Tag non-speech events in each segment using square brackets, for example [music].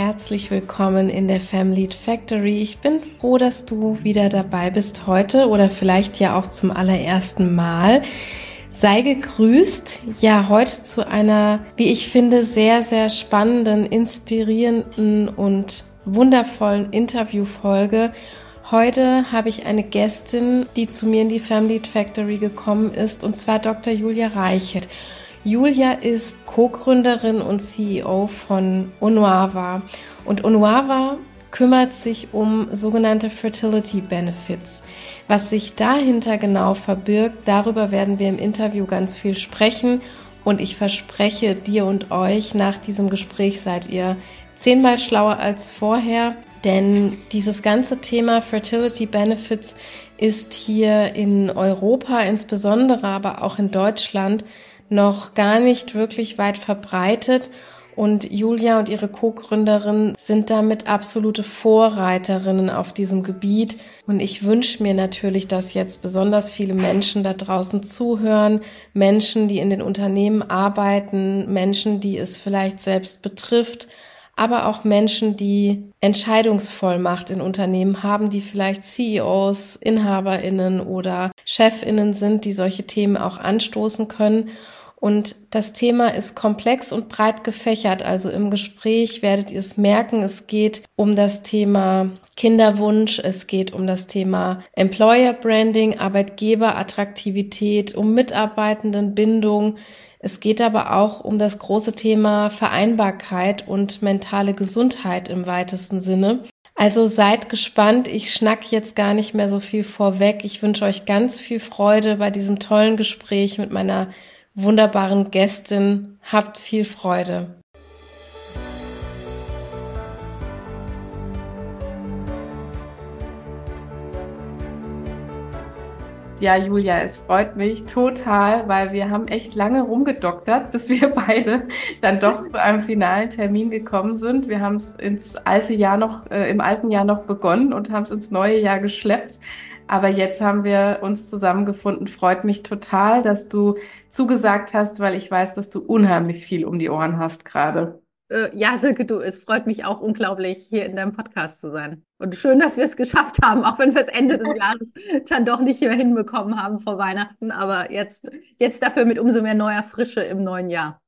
herzlich willkommen in der Family Factory. Ich bin froh, dass du wieder dabei bist heute oder vielleicht ja auch zum allerersten Mal. Sei gegrüßt. Ja, heute zu einer, wie ich finde, sehr, sehr spannenden, inspirierenden und wundervollen Interviewfolge. Heute habe ich eine Gästin, die zu mir in die Family Factory gekommen ist, und zwar Dr. Julia Reichert. Julia ist Co-Gründerin und CEO von Onuava. Und Onuava kümmert sich um sogenannte Fertility Benefits. Was sich dahinter genau verbirgt, darüber werden wir im Interview ganz viel sprechen. Und ich verspreche dir und euch, nach diesem Gespräch seid ihr zehnmal schlauer als vorher. Denn dieses ganze Thema Fertility Benefits ist hier in Europa insbesondere, aber auch in Deutschland noch gar nicht wirklich weit verbreitet. Und Julia und ihre Co-Gründerin sind damit absolute Vorreiterinnen auf diesem Gebiet. Und ich wünsche mir natürlich, dass jetzt besonders viele Menschen da draußen zuhören, Menschen, die in den Unternehmen arbeiten, Menschen, die es vielleicht selbst betrifft, aber auch Menschen, die Entscheidungsvollmacht in Unternehmen haben, die vielleicht CEOs, Inhaberinnen oder Chefinnen sind, die solche Themen auch anstoßen können. Und das Thema ist komplex und breit gefächert. Also im Gespräch werdet ihr es merken, es geht um das Thema Kinderwunsch, es geht um das Thema Employer Branding, Arbeitgeberattraktivität, um Mitarbeitendenbindung. Es geht aber auch um das große Thema Vereinbarkeit und mentale Gesundheit im weitesten Sinne. Also seid gespannt. Ich schnack jetzt gar nicht mehr so viel vorweg. Ich wünsche euch ganz viel Freude bei diesem tollen Gespräch mit meiner wunderbaren Gästin. Habt viel Freude. Ja, Julia, es freut mich total, weil wir haben echt lange rumgedoktert, bis wir [laughs] beide dann doch zu einem finalen Termin gekommen sind. Wir haben es ins alte Jahr noch, äh, im alten Jahr noch begonnen und haben es ins neue Jahr geschleppt. Aber jetzt haben wir uns zusammengefunden. Freut mich total, dass du zugesagt hast, weil ich weiß, dass du unheimlich viel um die Ohren hast gerade. Äh, ja, Silke, du, es freut mich auch unglaublich, hier in deinem Podcast zu sein. Und schön, dass wir es geschafft haben, auch wenn wir es Ende des Jahres dann doch nicht hier hinbekommen haben vor Weihnachten. Aber jetzt, jetzt dafür mit umso mehr neuer Frische im neuen Jahr.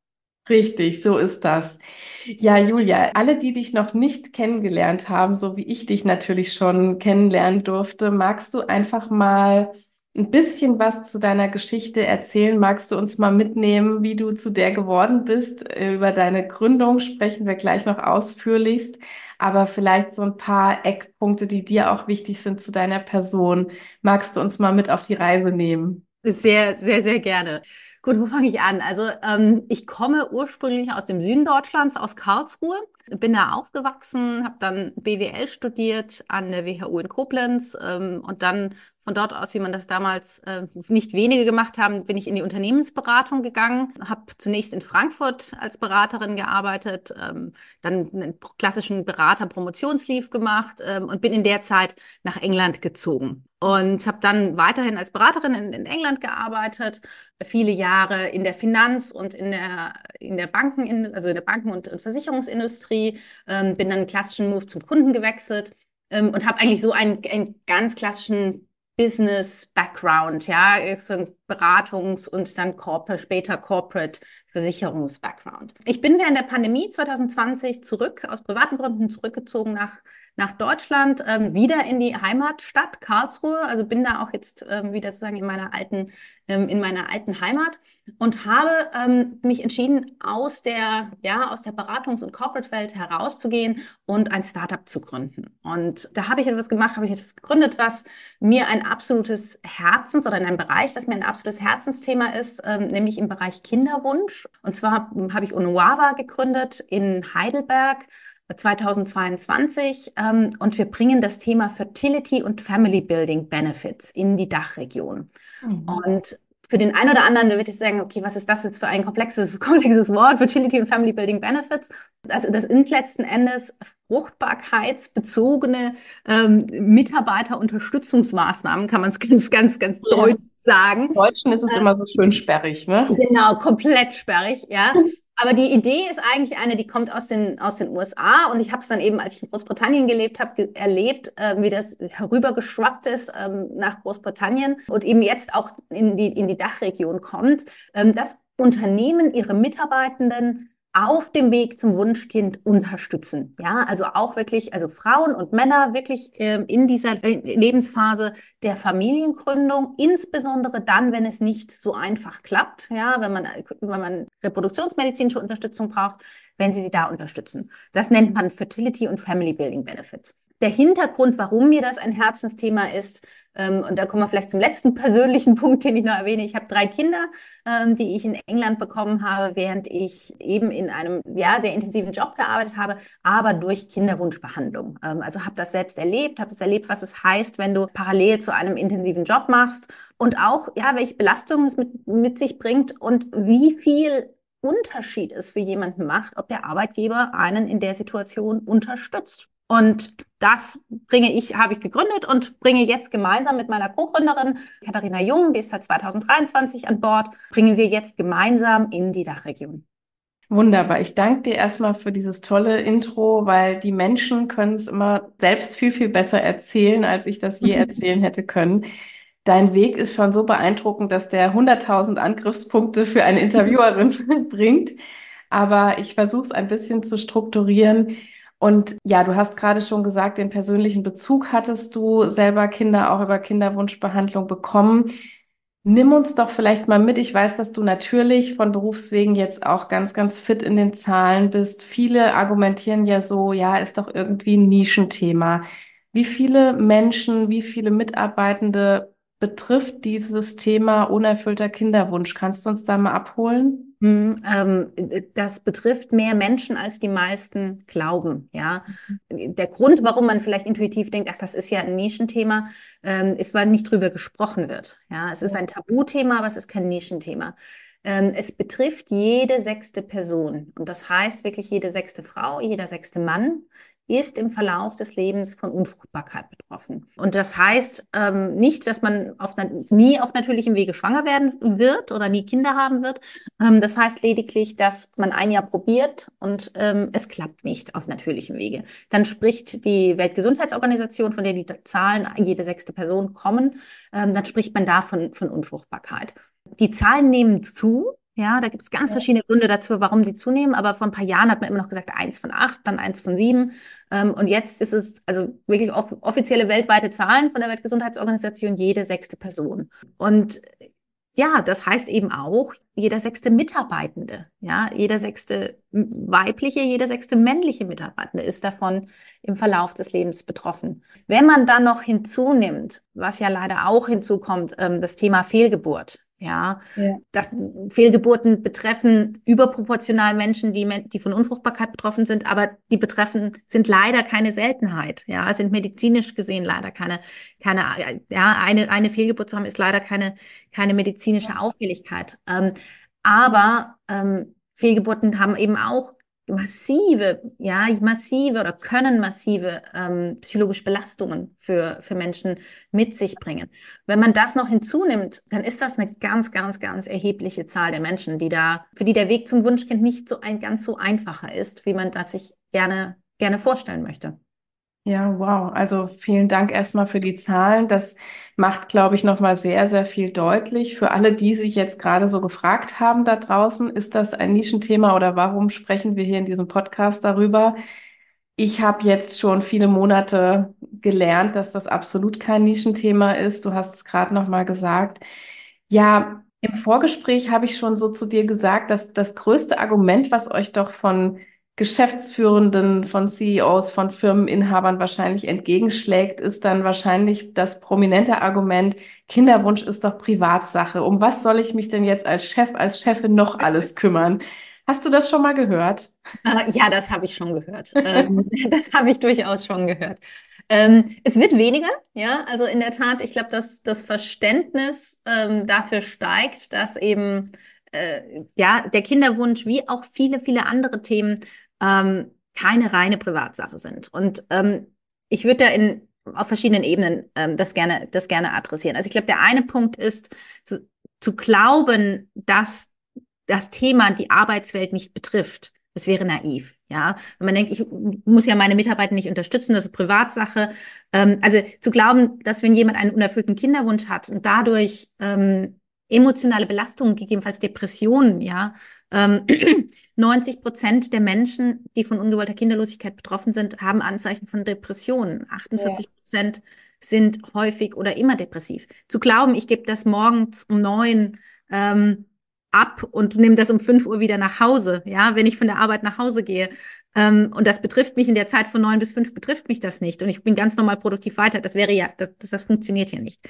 Richtig, so ist das. Ja, Julia, alle, die dich noch nicht kennengelernt haben, so wie ich dich natürlich schon kennenlernen durfte, magst du einfach mal ein bisschen was zu deiner Geschichte erzählen? Magst du uns mal mitnehmen, wie du zu der geworden bist? Über deine Gründung sprechen wir gleich noch ausführlichst, aber vielleicht so ein paar Eckpunkte, die dir auch wichtig sind zu deiner Person. Magst du uns mal mit auf die Reise nehmen? Sehr, sehr, sehr gerne. Gut, wo fange ich an? Also ähm, ich komme ursprünglich aus dem Süden Deutschlands, aus Karlsruhe, bin da aufgewachsen, habe dann BWL studiert an der WHU in Koblenz ähm, und dann von dort aus, wie man das damals äh, nicht wenige gemacht haben, bin ich in die Unternehmensberatung gegangen, habe zunächst in Frankfurt als Beraterin gearbeitet, ähm, dann einen klassischen Berater-Promotionsleave gemacht ähm, und bin in der Zeit nach England gezogen. Und habe dann weiterhin als Beraterin in, in, England gearbeitet, viele Jahre in der Finanz- und in der in der Banken, in, also in der Banken- und, und Versicherungsindustrie, ähm, bin dann einen klassischen Move zum Kunden gewechselt ähm, und habe eigentlich so einen, einen ganz klassischen Business-Background, ja, so ein Beratungs- und dann Corporate, später Corporate-Versicherungs-Background. Ich bin während der Pandemie 2020 zurück, aus privaten Gründen zurückgezogen nach nach Deutschland, ähm, wieder in die Heimatstadt Karlsruhe. Also bin da auch jetzt ähm, wieder sozusagen in meiner alten, ähm, in meiner alten Heimat und habe ähm, mich entschieden, aus der, ja, aus der Beratungs- und Corporate-Welt herauszugehen und ein Startup zu gründen. Und da habe ich etwas gemacht, habe ich etwas gegründet, was mir ein absolutes Herzens- oder in einem Bereich, das mir ein absolutes Herzensthema ist, ähm, nämlich im Bereich Kinderwunsch. Und zwar habe ich Onuava gegründet in Heidelberg 2022 ähm, und wir bringen das Thema Fertility und Family Building Benefits in die Dachregion. Mhm. Und für den einen oder anderen würde ich sagen, okay, was ist das jetzt für ein komplexes, [laughs] komplexes Wort, Fertility und Family Building Benefits? Das, das sind letzten Endes fruchtbarkeitsbezogene ähm, Mitarbeiterunterstützungsmaßnahmen, kann man es [laughs] ganz, ganz, ganz ja. deutsch sagen. Im Deutschen ist es äh, immer so schön sperrig, ne? Genau, komplett sperrig, ja. [laughs] Aber die Idee ist eigentlich eine, die kommt aus den, aus den USA und ich habe es dann eben, als ich in Großbritannien gelebt habe, erlebt, äh, wie das herübergeschwappt ist ähm, nach Großbritannien und eben jetzt auch in die, in die Dachregion kommt, ähm, dass Unternehmen ihre Mitarbeitenden auf dem Weg zum Wunschkind unterstützen. Ja, also auch wirklich, also Frauen und Männer wirklich äh, in dieser Lebensphase der Familiengründung, insbesondere dann, wenn es nicht so einfach klappt, ja, wenn man, wenn man reproduktionsmedizinische Unterstützung braucht, wenn sie sie da unterstützen. Das nennt man Fertility und Family Building Benefits. Der Hintergrund, warum mir das ein Herzensthema ist, ähm, und da kommen wir vielleicht zum letzten [laughs] persönlichen Punkt, den ich noch erwähne. Ich habe drei Kinder, ähm, die ich in England bekommen habe, während ich eben in einem ja, sehr intensiven Job gearbeitet habe, aber durch Kinderwunschbehandlung. Ähm, also habe das selbst erlebt, habe das erlebt, was es heißt, wenn du parallel zu einem intensiven Job machst und auch, ja, welche Belastungen es mit, mit sich bringt und wie viel Unterschied es für jemanden macht, ob der Arbeitgeber einen in der Situation unterstützt. Und das bringe ich, habe ich gegründet und bringe jetzt gemeinsam mit meiner Co-Gründerin Katharina Jung, die ist seit 2023 an Bord, bringen wir jetzt gemeinsam in die Dachregion. Wunderbar. Ich danke dir erstmal für dieses tolle Intro, weil die Menschen können es immer selbst viel, viel besser erzählen, als ich das je [laughs] erzählen hätte können. Dein Weg ist schon so beeindruckend, dass der 100.000 Angriffspunkte für eine [laughs] Interviewerin [laughs] bringt. Aber ich versuche es ein bisschen zu strukturieren. Und ja, du hast gerade schon gesagt, den persönlichen Bezug hattest du selber Kinder auch über Kinderwunschbehandlung bekommen. Nimm uns doch vielleicht mal mit. Ich weiß, dass du natürlich von Berufswegen jetzt auch ganz, ganz fit in den Zahlen bist. Viele argumentieren ja so, ja, ist doch irgendwie ein Nischenthema. Wie viele Menschen, wie viele Mitarbeitende betrifft dieses Thema unerfüllter Kinderwunsch? Kannst du uns da mal abholen? Hm, ähm, das betrifft mehr Menschen, als die meisten glauben. Ja, der Grund, warum man vielleicht intuitiv denkt, ach, das ist ja ein Nischenthema, ähm, ist, weil nicht drüber gesprochen wird. Ja, es ist ein Tabuthema, aber es ist kein Nischenthema. Ähm, es betrifft jede sechste Person und das heißt wirklich jede sechste Frau, jeder sechste Mann, ist im Verlauf des Lebens von Unfruchtbarkeit betroffen. Und das heißt ähm, nicht, dass man auf, nie auf natürlichem Wege schwanger werden wird oder nie Kinder haben wird. Ähm, das heißt lediglich, dass man ein Jahr probiert und ähm, es klappt nicht auf natürlichem Wege. Dann spricht die Weltgesundheitsorganisation, von der die Zahlen jede sechste Person kommen, ähm, dann spricht man da von, von Unfruchtbarkeit. Die Zahlen nehmen zu, ja, da gibt es ganz verschiedene Gründe dazu, warum sie zunehmen. Aber vor ein paar Jahren hat man immer noch gesagt, eins von acht, dann eins von sieben. Ähm, und jetzt ist es also wirklich off offizielle weltweite Zahlen von der Weltgesundheitsorganisation, jede sechste Person. Und ja, das heißt eben auch jeder sechste Mitarbeitende, ja, jeder sechste weibliche, jeder sechste männliche Mitarbeitende ist davon im Verlauf des Lebens betroffen. Wenn man dann noch hinzunimmt, was ja leider auch hinzukommt, ähm, das Thema Fehlgeburt, ja, ja. Das Fehlgeburten betreffen überproportional Menschen, die, die von Unfruchtbarkeit betroffen sind, aber die betreffen, sind leider keine Seltenheit. Ja, sind medizinisch gesehen leider keine, keine, ja, eine, eine Fehlgeburt zu haben, ist leider keine, keine medizinische Auffälligkeit. Ähm, aber ähm, Fehlgeburten haben eben auch massive, ja, massive oder können massive ähm, psychologische Belastungen für, für Menschen mit sich bringen. Wenn man das noch hinzunimmt, dann ist das eine ganz, ganz, ganz erhebliche Zahl der Menschen, die da, für die der Weg zum Wunschkind nicht so ein ganz so einfacher ist, wie man das sich gerne, gerne vorstellen möchte. Ja, wow. Also vielen Dank erstmal für die Zahlen. Das macht, glaube ich, nochmal sehr, sehr viel deutlich. Für alle, die sich jetzt gerade so gefragt haben da draußen, ist das ein Nischenthema oder warum sprechen wir hier in diesem Podcast darüber? Ich habe jetzt schon viele Monate gelernt, dass das absolut kein Nischenthema ist. Du hast es gerade nochmal gesagt. Ja, im Vorgespräch habe ich schon so zu dir gesagt, dass das größte Argument, was euch doch von Geschäftsführenden, von CEOs, von Firmeninhabern wahrscheinlich entgegenschlägt, ist dann wahrscheinlich das prominente Argument, Kinderwunsch ist doch Privatsache. Um was soll ich mich denn jetzt als Chef, als Chefin noch alles [laughs] kümmern? Hast du das schon mal gehört? Äh, ja, das habe ich schon gehört. ähm, [laughs] das habe ich durchaus schon gehört. Ähm, es wird weniger, ja, also in der Tat, ich glaube, dass das Verständnis ähm, dafür steigt, dass eben äh, ja der Kinderwunsch wie auch viele, viele andere Themen ähm, keine reine Privatsache sind. Und ähm, ich würde da in, auf verschiedenen Ebenen ähm, das, gerne, das gerne adressieren. Also ich glaube, der eine Punkt ist zu, zu glauben, dass das Thema die Arbeitswelt nicht betrifft. Das wäre naiv, ja. Wenn man denkt, ich muss ja meine Mitarbeiter nicht unterstützen, das ist Privatsache. Ähm, also zu glauben, dass wenn jemand einen unerfüllten Kinderwunsch hat und dadurch ähm, emotionale Belastungen, gegebenenfalls Depressionen, ja, ähm, [clears throat] 90 Prozent der Menschen, die von ungewollter Kinderlosigkeit betroffen sind, haben Anzeichen von Depressionen. 48 Prozent ja. sind häufig oder immer depressiv. Zu glauben, ich gebe das morgens um neun ähm, ab und nehme das um fünf Uhr wieder nach Hause, ja, wenn ich von der Arbeit nach Hause gehe. Ähm, und das betrifft mich in der Zeit von neun bis fünf betrifft mich das nicht. Und ich bin ganz normal produktiv weiter. Das wäre ja, das, das, das funktioniert ja nicht.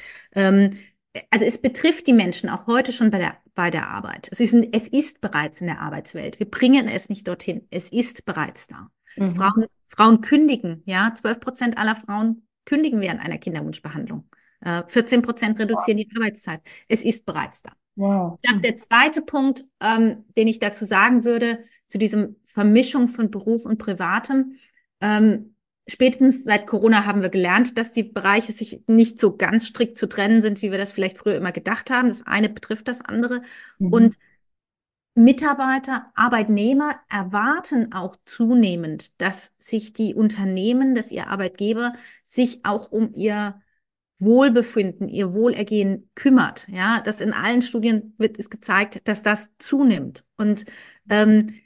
Also es betrifft die Menschen auch heute schon bei der, bei der Arbeit. Es ist, es ist bereits in der Arbeitswelt. Wir bringen es nicht dorthin. Es ist bereits da. Mhm. Frauen, Frauen kündigen, ja, zwölf Prozent aller Frauen kündigen während einer Kinderwunschbehandlung. Äh, 14 Prozent reduzieren wow. die Arbeitszeit. Es ist bereits da. Wow. Ich glaube, der zweite Punkt, ähm, den ich dazu sagen würde, zu diesem Vermischung von Beruf und Privatem, ähm, spätestens seit Corona haben wir gelernt, dass die Bereiche sich nicht so ganz strikt zu trennen sind, wie wir das vielleicht früher immer gedacht haben. Das eine betrifft das andere. Mhm. Und Mitarbeiter, Arbeitnehmer erwarten auch zunehmend, dass sich die Unternehmen, dass ihr Arbeitgeber sich auch um ihr Wohlbefinden, ihr Wohlergehen kümmert. Ja, das in allen Studien wird es gezeigt, dass das zunimmt. Und ähm,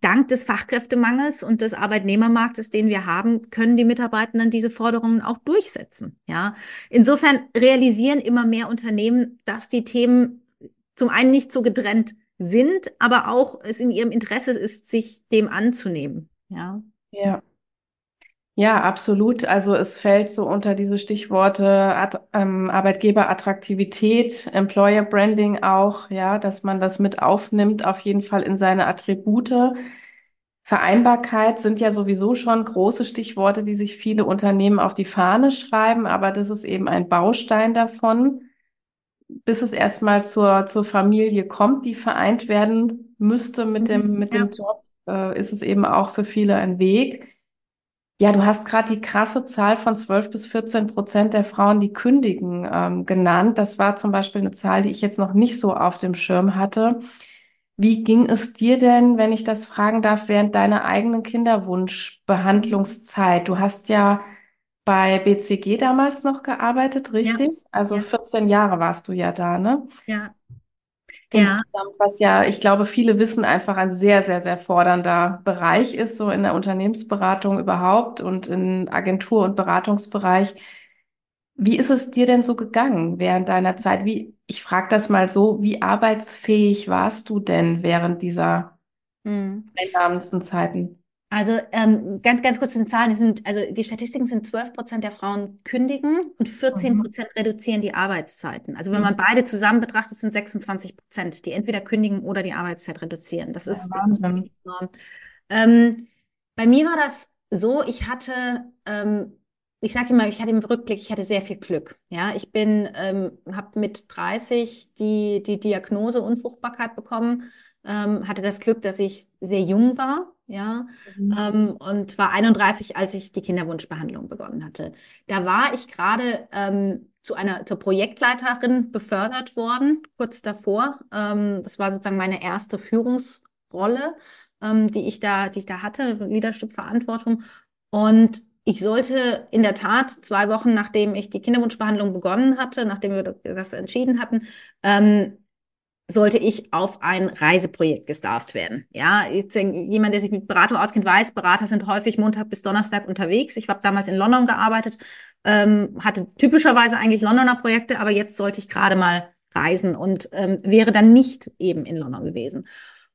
dank des Fachkräftemangels und des Arbeitnehmermarktes, den wir haben, können die Mitarbeitenden diese Forderungen auch durchsetzen. Ja, insofern realisieren immer mehr Unternehmen, dass die Themen zum einen nicht so getrennt sind, aber auch es in ihrem Interesse ist, sich dem anzunehmen. Ja. Ja. Ja, absolut. Also es fällt so unter diese Stichworte Ad, ähm, Arbeitgeberattraktivität, Employer Branding auch, ja, dass man das mit aufnimmt, auf jeden Fall in seine Attribute. Vereinbarkeit sind ja sowieso schon große Stichworte, die sich viele Unternehmen auf die Fahne schreiben, aber das ist eben ein Baustein davon. Bis es erstmal zur, zur Familie kommt, die vereint werden müsste mit dem, mit ja. dem Job, äh, ist es eben auch für viele ein Weg. Ja, du hast gerade die krasse Zahl von 12 bis 14 Prozent der Frauen, die kündigen, ähm, genannt. Das war zum Beispiel eine Zahl, die ich jetzt noch nicht so auf dem Schirm hatte. Wie ging es dir denn, wenn ich das fragen darf, während deiner eigenen Kinderwunschbehandlungszeit? Du hast ja bei BCG damals noch gearbeitet, richtig? Ja. Also ja. 14 Jahre warst du ja da, ne? Ja. Insgesamt, was ja, ich glaube, viele wissen einfach ein sehr, sehr, sehr fordernder Bereich ist, so in der Unternehmensberatung überhaupt und im Agentur- und Beratungsbereich. Wie ist es dir denn so gegangen während deiner Zeit? Wie, ich frage das mal so, wie arbeitsfähig warst du denn während dieser mhm. Zeiten? Also ähm, ganz, ganz kurz zu den Zahlen. Sind, also die Statistiken sind 12 Prozent der Frauen kündigen und 14 Prozent mhm. reduzieren die Arbeitszeiten. Also wenn mhm. man beide zusammen betrachtet, sind 26 Prozent, die entweder kündigen oder die Arbeitszeit reduzieren. Das ist, ja, das ist enorm. Ähm, bei mir war das so, ich hatte, ähm, ich sage immer, ich hatte im Rückblick, ich hatte sehr viel Glück. Ja, ich bin, ähm, habe mit 30 die, die Diagnose Unfruchtbarkeit bekommen, ähm, hatte das Glück, dass ich sehr jung war ja, mhm. ähm, und war 31, als ich die Kinderwunschbehandlung begonnen hatte. Da war ich gerade ähm, zu einer zur Projektleiterin befördert worden, kurz davor. Ähm, das war sozusagen meine erste Führungsrolle, ähm, die ich da, die ich da hatte, Leadership-Verantwortung. Und ich sollte in der Tat zwei Wochen nachdem ich die Kinderwunschbehandlung begonnen hatte, nachdem wir das entschieden hatten, ähm, sollte ich auf ein Reiseprojekt gestafft werden. Ja, jemand, der sich mit Beratung auskennt, weiß, Berater sind häufig Montag bis Donnerstag unterwegs. Ich habe damals in London gearbeitet, ähm, hatte typischerweise eigentlich Londoner Projekte, aber jetzt sollte ich gerade mal reisen und ähm, wäre dann nicht eben in London gewesen.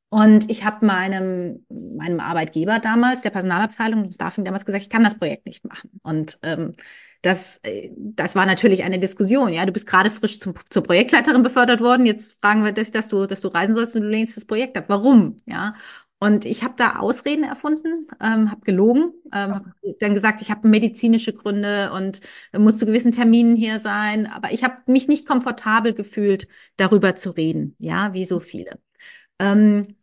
Und ich habe meinem, meinem Arbeitgeber damals, der Personalabteilung, dem Staffing damals gesagt, ich kann das Projekt nicht machen. Und ähm, das, äh, das war natürlich eine Diskussion. Ja, du bist gerade frisch zum, zur Projektleiterin befördert worden. Jetzt fragen wir dich, dass du, dass du reisen sollst und du lehnst das Projekt ab. Warum? Ja. Und ich habe da Ausreden erfunden, ähm, habe gelogen, ähm, hab dann gesagt, ich habe medizinische Gründe und muss zu gewissen Terminen hier sein. Aber ich habe mich nicht komfortabel gefühlt, darüber zu reden. Ja, wie so viele. Ähm,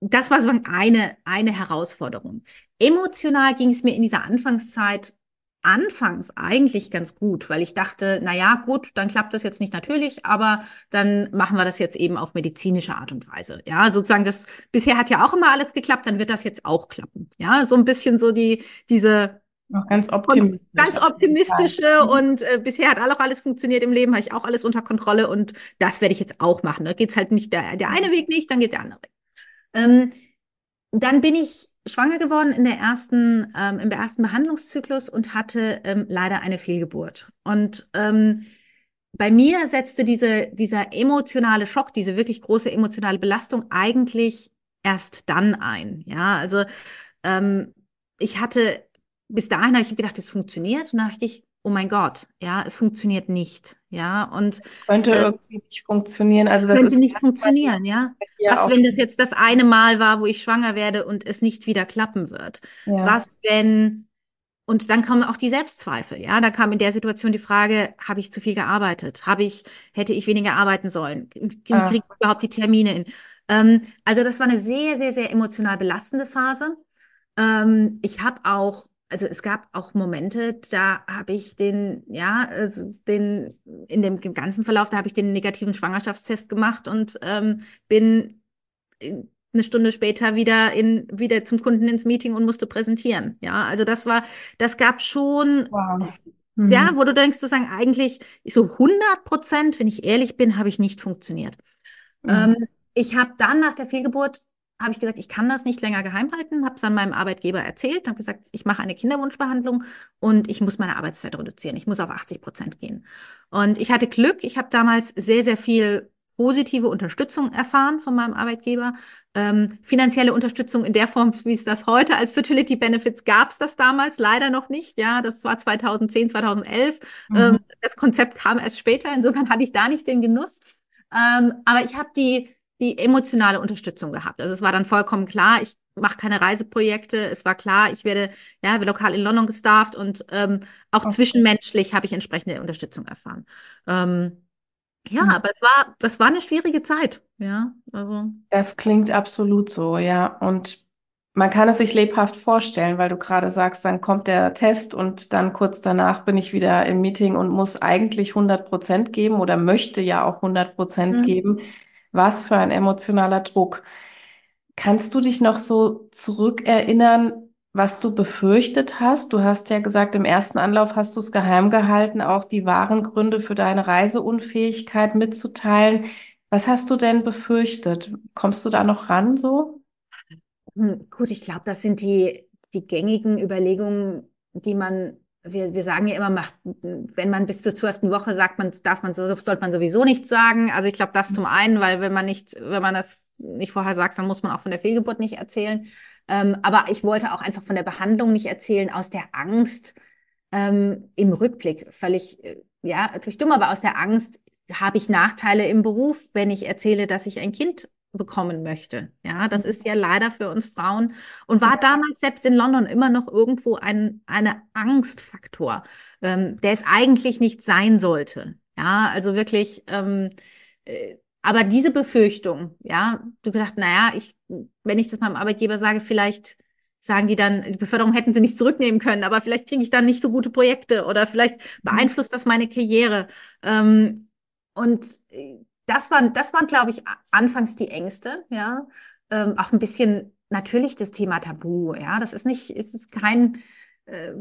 das war so eine, eine Herausforderung. Emotional ging es mir in dieser Anfangszeit anfangs eigentlich ganz gut, weil ich dachte, na ja, gut, dann klappt das jetzt nicht natürlich, aber dann machen wir das jetzt eben auf medizinische Art und Weise. Ja, sozusagen das bisher hat ja auch immer alles geklappt, dann wird das jetzt auch klappen. Ja, so ein bisschen so die diese noch ganz optimistisch. Ganz optimistische und äh, bisher hat auch alles funktioniert im Leben, habe ich auch alles unter Kontrolle und das werde ich jetzt auch machen. Da geht es halt nicht der, der eine Weg nicht, dann geht der andere Weg. Ähm, dann bin ich schwanger geworden in der ersten, ähm, im ersten Behandlungszyklus und hatte ähm, leider eine Fehlgeburt. Und ähm, bei mir setzte diese, dieser emotionale Schock, diese wirklich große emotionale Belastung eigentlich erst dann ein. Ja, also ähm, ich hatte bis dahin habe ich gedacht, es funktioniert. Und dann dachte ich, oh mein Gott, ja, es funktioniert nicht. Ja, und könnte äh, irgendwie nicht funktionieren. Also das könnte nicht funktionieren, ja. Was, wenn das jetzt das eine Mal war, wo ich schwanger werde und es nicht wieder klappen wird? Ja. Was, wenn und dann kommen auch die Selbstzweifel, ja. Da kam in der Situation die Frage, habe ich zu viel gearbeitet? Habe ich, hätte ich weniger arbeiten sollen? Wie ah. kriege ich überhaupt die Termine hin? Ähm, also das war eine sehr, sehr, sehr emotional belastende Phase. Ähm, ich habe auch also es gab auch Momente, da habe ich den, ja, also den, in dem ganzen Verlauf, da habe ich den negativen Schwangerschaftstest gemacht und ähm, bin eine Stunde später wieder in, wieder zum Kunden ins Meeting und musste präsentieren. Ja, also das war, das gab schon, wow. mhm. ja, wo du denkst, zu sagen, eigentlich so 100 Prozent, wenn ich ehrlich bin, habe ich nicht funktioniert. Mhm. Ähm, ich habe dann nach der Fehlgeburt habe ich gesagt, ich kann das nicht länger geheim halten, habe es dann meinem Arbeitgeber erzählt, habe gesagt, ich mache eine Kinderwunschbehandlung und ich muss meine Arbeitszeit reduzieren. Ich muss auf 80 Prozent gehen. Und ich hatte Glück, ich habe damals sehr, sehr viel positive Unterstützung erfahren von meinem Arbeitgeber. Ähm, finanzielle Unterstützung in der Form, wie es das heute als Fertility Benefits gab es das damals leider noch nicht. Ja, das war 2010, 2011. Mhm. Ähm, das Konzept kam erst später. Insofern hatte ich da nicht den Genuss. Ähm, aber ich habe die die emotionale Unterstützung gehabt. Also es war dann vollkommen klar, ich mache keine Reiseprojekte. Es war klar, ich werde ja lokal in London gestafft und ähm, auch okay. zwischenmenschlich habe ich entsprechende Unterstützung erfahren. Ähm, ja, mhm. aber es war, das war eine schwierige Zeit. Ja, also. Das klingt absolut so, ja. Und man kann es sich lebhaft vorstellen, weil du gerade sagst, dann kommt der Test und dann kurz danach bin ich wieder im Meeting und muss eigentlich 100 Prozent geben oder möchte ja auch 100 Prozent mhm. geben. Was für ein emotionaler Druck. Kannst du dich noch so zurückerinnern, was du befürchtet hast? Du hast ja gesagt, im ersten Anlauf hast du es geheim gehalten, auch die wahren Gründe für deine Reiseunfähigkeit mitzuteilen. Was hast du denn befürchtet? Kommst du da noch ran so? Hm, gut, ich glaube, das sind die, die gängigen Überlegungen, die man wir, wir sagen ja immer, macht, wenn man bis zur zwölften Woche sagt, man darf man so, sollte man sowieso nichts sagen. Also ich glaube, das zum einen, weil wenn man nicht, wenn man das nicht vorher sagt, dann muss man auch von der Fehlgeburt nicht erzählen. Ähm, aber ich wollte auch einfach von der Behandlung nicht erzählen, aus der Angst ähm, im Rückblick. Völlig, äh, ja, natürlich dumm, aber aus der Angst habe ich Nachteile im Beruf, wenn ich erzähle, dass ich ein Kind bekommen möchte. Ja, das ist ja leider für uns Frauen und war damals selbst in London immer noch irgendwo ein eine Angstfaktor, ähm, der es eigentlich nicht sein sollte. Ja, also wirklich, ähm, äh, aber diese Befürchtung, ja, du gedacht, naja, ich, wenn ich das meinem Arbeitgeber sage, vielleicht sagen die dann, die Beförderung hätten sie nicht zurücknehmen können, aber vielleicht kriege ich dann nicht so gute Projekte oder vielleicht mhm. beeinflusst das meine Karriere. Ähm, und äh, das waren, das waren, glaube ich, anfangs die Ängste, ja. Ähm, auch ein bisschen natürlich das Thema Tabu, ja. Das ist nicht, es ist kein, äh,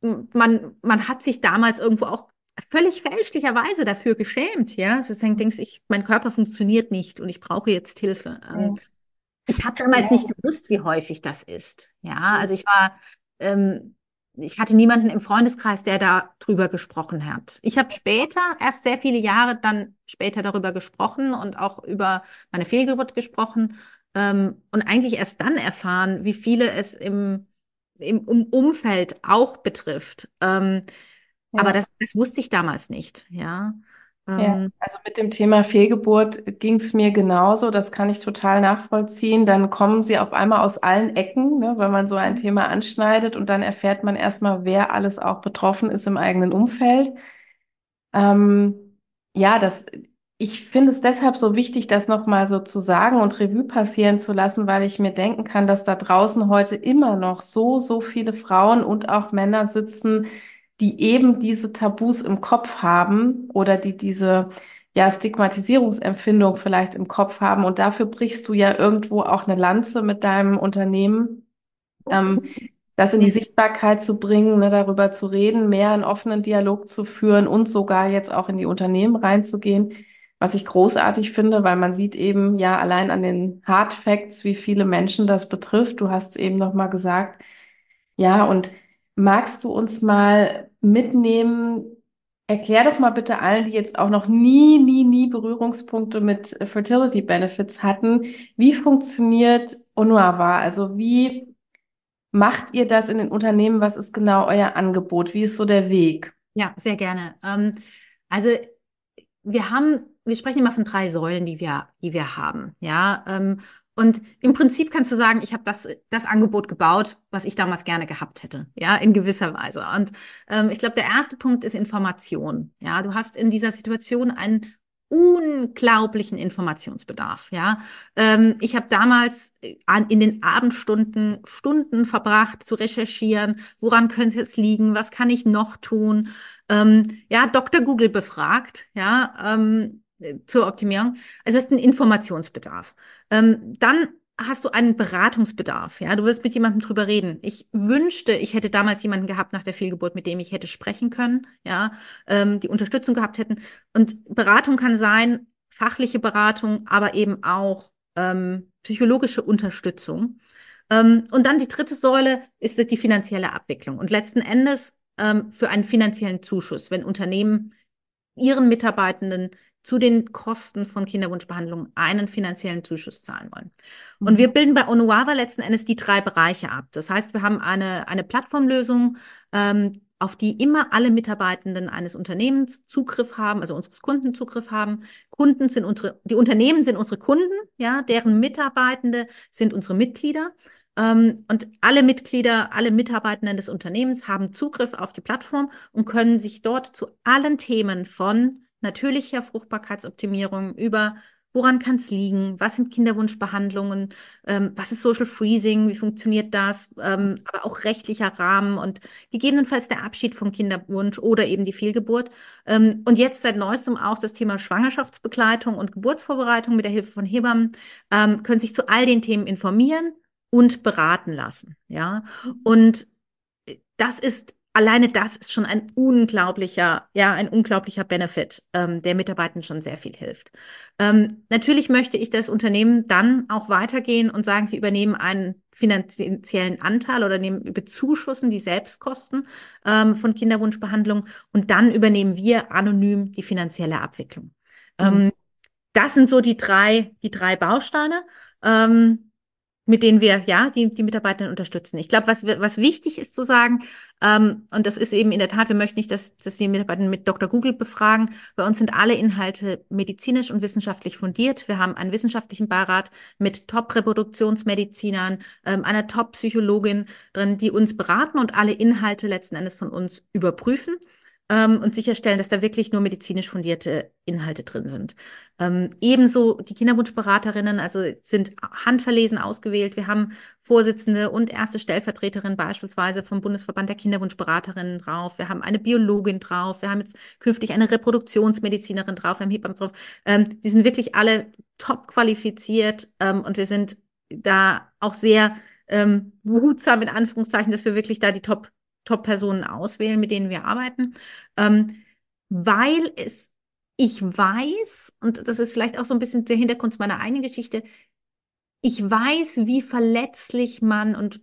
man, man hat sich damals irgendwo auch völlig fälschlicherweise dafür geschämt, ja. Deswegen denkst ich, mein Körper funktioniert nicht und ich brauche jetzt Hilfe. Ähm, ich habe damals nicht gewusst, wie häufig das ist, ja. Also ich war, ähm, ich hatte niemanden im Freundeskreis, der da drüber gesprochen hat. Ich habe später, erst sehr viele Jahre dann später darüber gesprochen und auch über meine Fehlgeburt gesprochen ähm, und eigentlich erst dann erfahren, wie viele es im, im Umfeld auch betrifft. Ähm, ja. Aber das, das wusste ich damals nicht, ja. Ja, ähm, also mit dem Thema Fehlgeburt ging es mir genauso, das kann ich total nachvollziehen. Dann kommen sie auf einmal aus allen Ecken, ne, wenn man so ein Thema anschneidet und dann erfährt man erstmal, wer alles auch betroffen ist im eigenen Umfeld. Ähm, ja, das, Ich finde es deshalb so wichtig, das nochmal so zu sagen und Revue passieren zu lassen, weil ich mir denken kann, dass da draußen heute immer noch so, so viele Frauen und auch Männer sitzen, die eben diese Tabus im Kopf haben oder die diese ja, Stigmatisierungsempfindung vielleicht im Kopf haben. Und dafür brichst du ja irgendwo auch eine Lanze mit deinem Unternehmen, ähm, das in die Sichtbarkeit zu bringen, ne, darüber zu reden, mehr einen offenen Dialog zu führen und sogar jetzt auch in die Unternehmen reinzugehen was ich großartig finde, weil man sieht eben ja allein an den Hard Facts, wie viele Menschen das betrifft. Du hast es eben noch mal gesagt. Ja, und magst du uns mal mitnehmen? Erklär doch mal bitte allen, die jetzt auch noch nie, nie, nie Berührungspunkte mit Fertility Benefits hatten, wie funktioniert Onuava? Also wie macht ihr das in den Unternehmen? Was ist genau euer Angebot? Wie ist so der Weg? Ja, sehr gerne. Ähm, also wir haben wir sprechen immer von drei Säulen, die wir, die wir haben. Ja, ähm, und im Prinzip kannst du sagen, ich habe das, das Angebot gebaut, was ich damals gerne gehabt hätte, ja, in gewisser Weise. Und ähm, ich glaube, der erste Punkt ist Information. Ja, du hast in dieser Situation einen unglaublichen Informationsbedarf. Ja, ähm, ich habe damals äh, an, in den Abendstunden Stunden verbracht zu recherchieren, woran könnte es liegen, was kann ich noch tun. Ähm, ja, Dr. Google befragt. Ja, ähm, zur Optimierung. Also du hast einen Informationsbedarf. Ähm, dann hast du einen Beratungsbedarf. Ja, du wirst mit jemandem drüber reden. Ich wünschte, ich hätte damals jemanden gehabt nach der Fehlgeburt, mit dem ich hätte sprechen können. Ja, ähm, die Unterstützung gehabt hätten. Und Beratung kann sein, fachliche Beratung, aber eben auch ähm, psychologische Unterstützung. Ähm, und dann die dritte Säule ist die finanzielle Abwicklung. Und letzten Endes ähm, für einen finanziellen Zuschuss, wenn Unternehmen ihren Mitarbeitenden zu den Kosten von Kinderwunschbehandlung einen finanziellen Zuschuss zahlen wollen. Mhm. Und wir bilden bei Onuava letzten Endes die drei Bereiche ab. Das heißt, wir haben eine, eine Plattformlösung, ähm, auf die immer alle Mitarbeitenden eines Unternehmens Zugriff haben, also unseres Kunden Zugriff haben. Kunden sind unsere, die Unternehmen sind unsere Kunden, ja, deren Mitarbeitende sind unsere Mitglieder. Ähm, und alle Mitglieder, alle Mitarbeitenden des Unternehmens haben Zugriff auf die Plattform und können sich dort zu allen Themen von natürlicher Fruchtbarkeitsoptimierung über woran kann es liegen, was sind Kinderwunschbehandlungen, ähm, was ist Social Freezing, wie funktioniert das, ähm, aber auch rechtlicher Rahmen und gegebenenfalls der Abschied vom Kinderwunsch oder eben die Fehlgeburt. Ähm, und jetzt seit neuestem auch das Thema Schwangerschaftsbegleitung und Geburtsvorbereitung mit der Hilfe von Hebammen, ähm, können sich zu all den Themen informieren und beraten lassen. Ja, und das ist alleine das ist schon ein unglaublicher, ja, ein unglaublicher Benefit, ähm, der Mitarbeitern schon sehr viel hilft. Ähm, natürlich möchte ich das Unternehmen dann auch weitergehen und sagen, sie übernehmen einen finanziellen Anteil oder nehmen bezuschussen die Selbstkosten ähm, von Kinderwunschbehandlung und dann übernehmen wir anonym die finanzielle Abwicklung. Mhm. Ähm, das sind so die drei, die drei Bausteine. Ähm, mit denen wir ja die, die Mitarbeiter unterstützen. Ich glaube, was, was wichtig ist zu sagen, ähm, und das ist eben in der Tat, wir möchten nicht, dass, dass die Mitarbeiter mit Dr. Google befragen. Bei uns sind alle Inhalte medizinisch und wissenschaftlich fundiert. Wir haben einen wissenschaftlichen Beirat mit Top-Reproduktionsmedizinern, ähm, einer Top-Psychologin drin, die uns beraten und alle Inhalte letzten Endes von uns überprüfen ähm, und sicherstellen, dass da wirklich nur medizinisch fundierte Inhalte drin sind. Ähm, ebenso die Kinderwunschberaterinnen, also sind handverlesen ausgewählt. Wir haben Vorsitzende und erste Stellvertreterin beispielsweise vom Bundesverband der Kinderwunschberaterinnen drauf. Wir haben eine Biologin drauf. Wir haben jetzt künftig eine Reproduktionsmedizinerin drauf. Wir haben Hebammen drauf. Ähm, die sind wirklich alle top qualifiziert ähm, und wir sind da auch sehr ähm, behutsam in Anführungszeichen, dass wir wirklich da die Top Top-Personen auswählen, mit denen wir arbeiten, ähm, weil es, ich weiß, und das ist vielleicht auch so ein bisschen der Hintergrund meiner eigenen Geschichte, ich weiß, wie verletzlich man und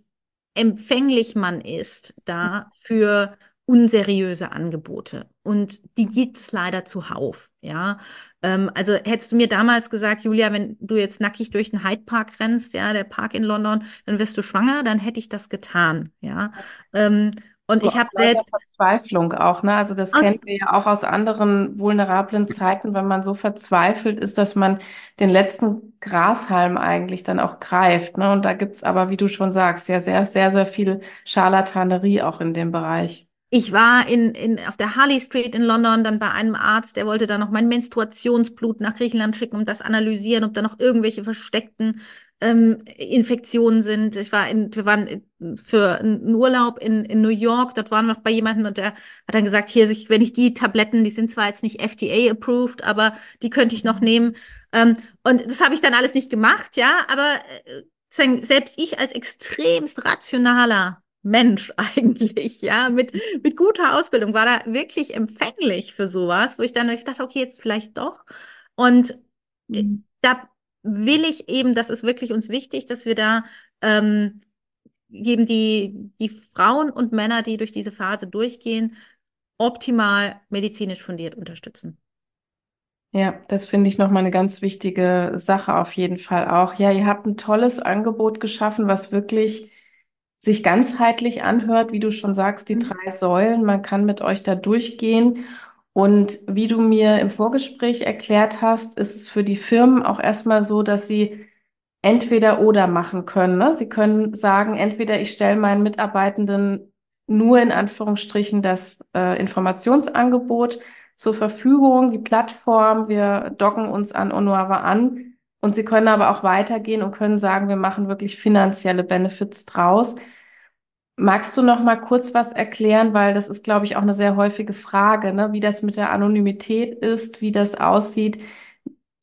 empfänglich man ist da für unseriöse Angebote. Und die gibt es leider zuhauf. Ja, ähm, also hättest du mir damals gesagt, Julia, wenn du jetzt nackig durch den Hyde Park rennst, ja, der Park in London, dann wirst du schwanger, dann hätte ich das getan. Ja, ähm, und ich habe selbst Verzweiflung auch, ne? Also das kennen wir ja auch aus anderen vulnerablen Zeiten, wenn man so verzweifelt ist, dass man den letzten Grashalm eigentlich dann auch greift, ne? Und da gibt's aber, wie du schon sagst, ja sehr, sehr, sehr viel Scharlatanerie auch in dem Bereich. Ich war in, in, auf der Harley Street in London, dann bei einem Arzt, der wollte da noch mein Menstruationsblut nach Griechenland schicken, um das analysieren, ob da noch irgendwelche versteckten ähm, Infektionen sind. Ich war in, wir waren für einen Urlaub in, in New York, dort waren wir noch bei jemandem und der hat dann gesagt, hier, wenn ich die Tabletten, die sind zwar jetzt nicht FDA approved, aber die könnte ich noch nehmen. Ähm, und das habe ich dann alles nicht gemacht, ja, aber äh, selbst ich als extremst rationaler Mensch [laughs] eigentlich, ja, mit, mit guter Ausbildung war da wirklich empfänglich für sowas, wo ich dann ich dachte, okay, jetzt vielleicht doch. Und mhm. da will ich eben, das ist wirklich uns wichtig, dass wir da ähm, eben die, die Frauen und Männer, die durch diese Phase durchgehen, optimal medizinisch fundiert unterstützen. Ja, das finde ich nochmal eine ganz wichtige Sache auf jeden Fall auch. Ja, ihr habt ein tolles Angebot geschaffen, was wirklich sich ganzheitlich anhört, wie du schon sagst, die mhm. drei Säulen. Man kann mit euch da durchgehen. Und wie du mir im Vorgespräch erklärt hast, ist es für die Firmen auch erstmal so, dass sie entweder oder machen können. Ne? Sie können sagen, entweder ich stelle meinen Mitarbeitenden nur in Anführungsstrichen das äh, Informationsangebot zur Verfügung, die Plattform, wir docken uns an Onuava an und sie können aber auch weitergehen und können sagen, wir machen wirklich finanzielle Benefits draus. Magst du noch mal kurz was erklären, weil das ist, glaube ich, auch eine sehr häufige Frage, ne? wie das mit der Anonymität ist, wie das aussieht,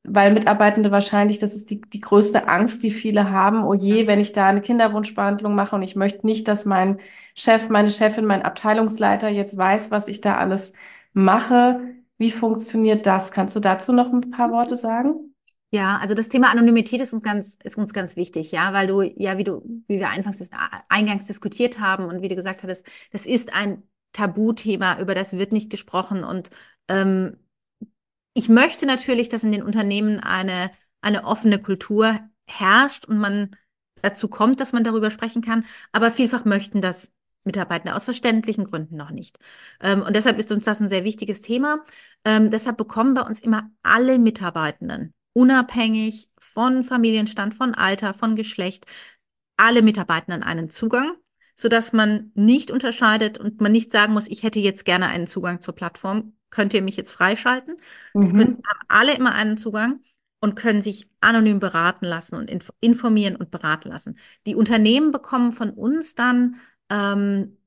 weil Mitarbeitende wahrscheinlich, das ist die, die größte Angst, die viele haben, oh je, wenn ich da eine Kinderwunschbehandlung mache und ich möchte nicht, dass mein Chef, meine Chefin, mein Abteilungsleiter jetzt weiß, was ich da alles mache. Wie funktioniert das? Kannst du dazu noch ein paar Worte sagen? Ja, also das Thema Anonymität ist uns ganz, ist uns ganz wichtig, ja, weil du, ja, wie du, wie wir eingangs, eingangs diskutiert haben und wie du gesagt hattest, das ist ein Tabuthema, über das wird nicht gesprochen und ähm, ich möchte natürlich, dass in den Unternehmen eine, eine offene Kultur herrscht und man dazu kommt, dass man darüber sprechen kann, aber vielfach möchten das Mitarbeitende aus verständlichen Gründen noch nicht. Ähm, und deshalb ist uns das ein sehr wichtiges Thema. Ähm, deshalb bekommen bei uns immer alle Mitarbeitenden unabhängig von Familienstand, von Alter, von Geschlecht, alle Mitarbeitenden einen Zugang, sodass man nicht unterscheidet und man nicht sagen muss, ich hätte jetzt gerne einen Zugang zur Plattform, könnt ihr mich jetzt freischalten. Mhm. Können, haben alle immer einen Zugang und können sich anonym beraten lassen und informieren und beraten lassen. Die Unternehmen bekommen von uns dann ähm,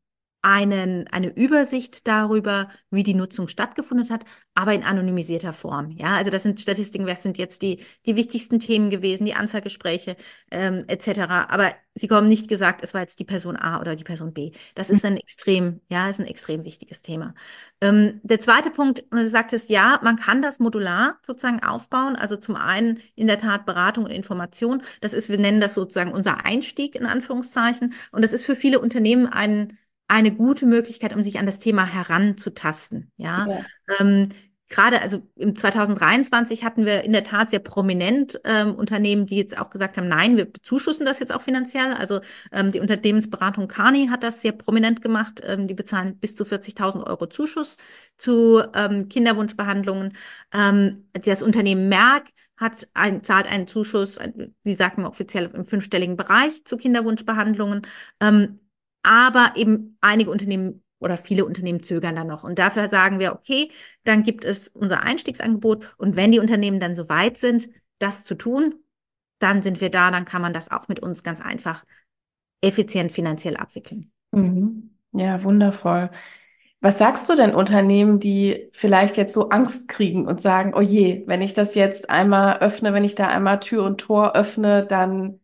einen, eine Übersicht darüber, wie die Nutzung stattgefunden hat, aber in anonymisierter Form. Ja, also das sind Statistiken, was sind jetzt die, die wichtigsten Themen gewesen, die Anzahlgespräche ähm, etc. Aber sie kommen nicht gesagt, es war jetzt die Person A oder die Person B. Das ist ein extrem, ja, ist ein extrem wichtiges Thema. Ähm, der zweite Punkt, du sagtest, ja, man kann das modular sozusagen aufbauen. Also zum einen in der Tat Beratung und Information. Das ist, wir nennen das sozusagen unser Einstieg in Anführungszeichen. Und das ist für viele Unternehmen ein eine gute Möglichkeit, um sich an das Thema heranzutasten. Ja, ja. Ähm, gerade also im 2023 hatten wir in der Tat sehr prominent ähm, Unternehmen, die jetzt auch gesagt haben, nein, wir bezuschussen das jetzt auch finanziell. Also ähm, die Unternehmensberatung Carney hat das sehr prominent gemacht. Ähm, die bezahlen bis zu 40.000 Euro Zuschuss zu ähm, Kinderwunschbehandlungen. Ähm, das Unternehmen Merck hat ein, zahlt einen Zuschuss, Sie sagen offiziell im fünfstelligen Bereich zu Kinderwunschbehandlungen. Ähm, aber eben einige Unternehmen oder viele Unternehmen zögern da noch. Und dafür sagen wir, okay, dann gibt es unser Einstiegsangebot. Und wenn die Unternehmen dann so weit sind, das zu tun, dann sind wir da, dann kann man das auch mit uns ganz einfach effizient finanziell abwickeln. Mhm. Ja, wundervoll. Was sagst du denn Unternehmen, die vielleicht jetzt so Angst kriegen und sagen, oh je, wenn ich das jetzt einmal öffne, wenn ich da einmal Tür und Tor öffne, dann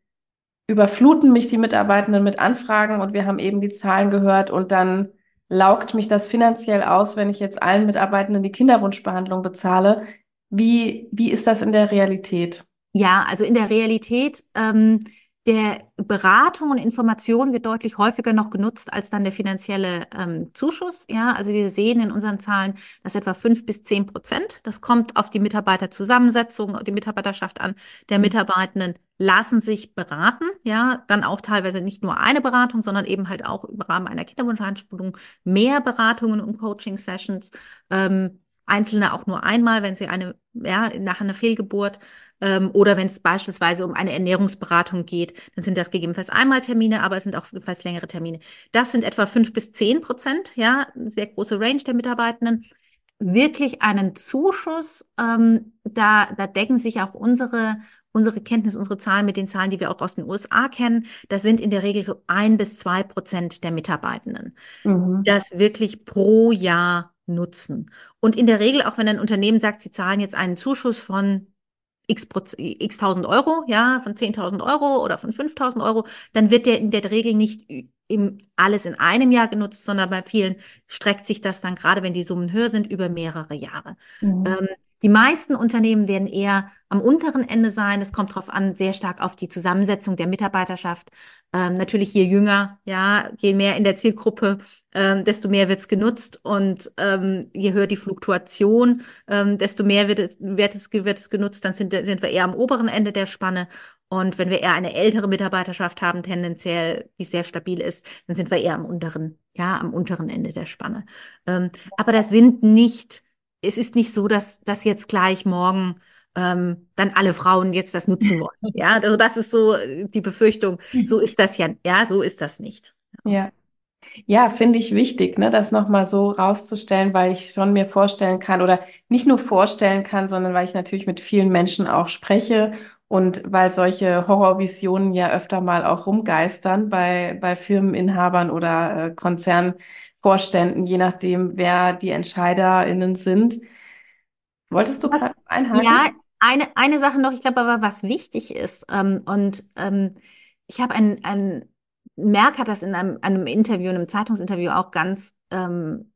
überfluten mich die Mitarbeitenden mit Anfragen und wir haben eben die Zahlen gehört und dann laugt mich das finanziell aus, wenn ich jetzt allen Mitarbeitenden die Kinderwunschbehandlung bezahle. Wie, wie ist das in der Realität? Ja, also in der Realität ähm, der Beratung und Information wird deutlich häufiger noch genutzt als dann der finanzielle ähm, Zuschuss. Ja, also wir sehen in unseren Zahlen, dass etwa fünf bis zehn Prozent, das kommt auf die Mitarbeiterzusammensetzung, die Mitarbeiterschaft an, der Mitarbeitenden lassen sich beraten. Ja, dann auch teilweise nicht nur eine Beratung, sondern eben halt auch im Rahmen einer Kinderwunscheinspulung mehr Beratungen und Coaching-Sessions. Ähm, Einzelne auch nur einmal, wenn sie eine, ja, nach einer Fehlgeburt ähm, oder wenn es beispielsweise um eine Ernährungsberatung geht, dann sind das gegebenenfalls einmal Termine, aber es sind auch gegebenenfalls längere Termine. Das sind etwa fünf bis zehn Prozent, ja, sehr große Range der Mitarbeitenden. Wirklich einen Zuschuss, ähm, da, da decken sich auch unsere unsere Kenntnis, unsere Zahlen mit den Zahlen, die wir auch aus den USA kennen, das sind in der Regel so ein bis zwei Prozent der Mitarbeitenden, mhm. das wirklich pro Jahr nutzen. Und in der Regel, auch wenn ein Unternehmen sagt, sie zahlen jetzt einen Zuschuss von x, x tausend Euro, ja, von 10.000 Euro oder von 5.000 Euro, dann wird der in der Regel nicht im, alles in einem Jahr genutzt, sondern bei vielen streckt sich das dann, gerade wenn die Summen höher sind, über mehrere Jahre. Mhm. Ähm, die meisten Unternehmen werden eher am unteren Ende sein. Es kommt darauf an, sehr stark auf die Zusammensetzung der Mitarbeiterschaft. Ähm, natürlich je jünger, ja, je mehr in der Zielgruppe, ähm, desto mehr wird es genutzt und ähm, je höher die Fluktuation, ähm, desto mehr wird es, wird es, wird es genutzt. Dann sind, sind wir eher am oberen Ende der Spanne. Und wenn wir eher eine ältere Mitarbeiterschaft haben, tendenziell, die sehr stabil ist, dann sind wir eher am unteren, ja, am unteren Ende der Spanne. Ähm, aber das sind nicht, es ist nicht so, dass, dass jetzt gleich morgen ähm, dann alle Frauen jetzt das nutzen wollen. [laughs] Ja, also das ist so die Befürchtung. So ist das ja, ja, so ist das nicht. Ja. Ja, finde ich wichtig, ne, das nochmal so rauszustellen, weil ich schon mir vorstellen kann oder nicht nur vorstellen kann, sondern weil ich natürlich mit vielen Menschen auch spreche und weil solche Horrorvisionen ja öfter mal auch rumgeistern bei, bei Firmeninhabern oder äh, Konzernvorständen, je nachdem, wer die EntscheiderInnen sind. Wolltest du gerade einhaken? Ja, eine, eine Sache noch, ich glaube aber, was wichtig ist, ähm, und ähm, ich habe ein, ein Merck hat das in einem, einem Interview, in einem Zeitungsinterview auch ganz, ähm,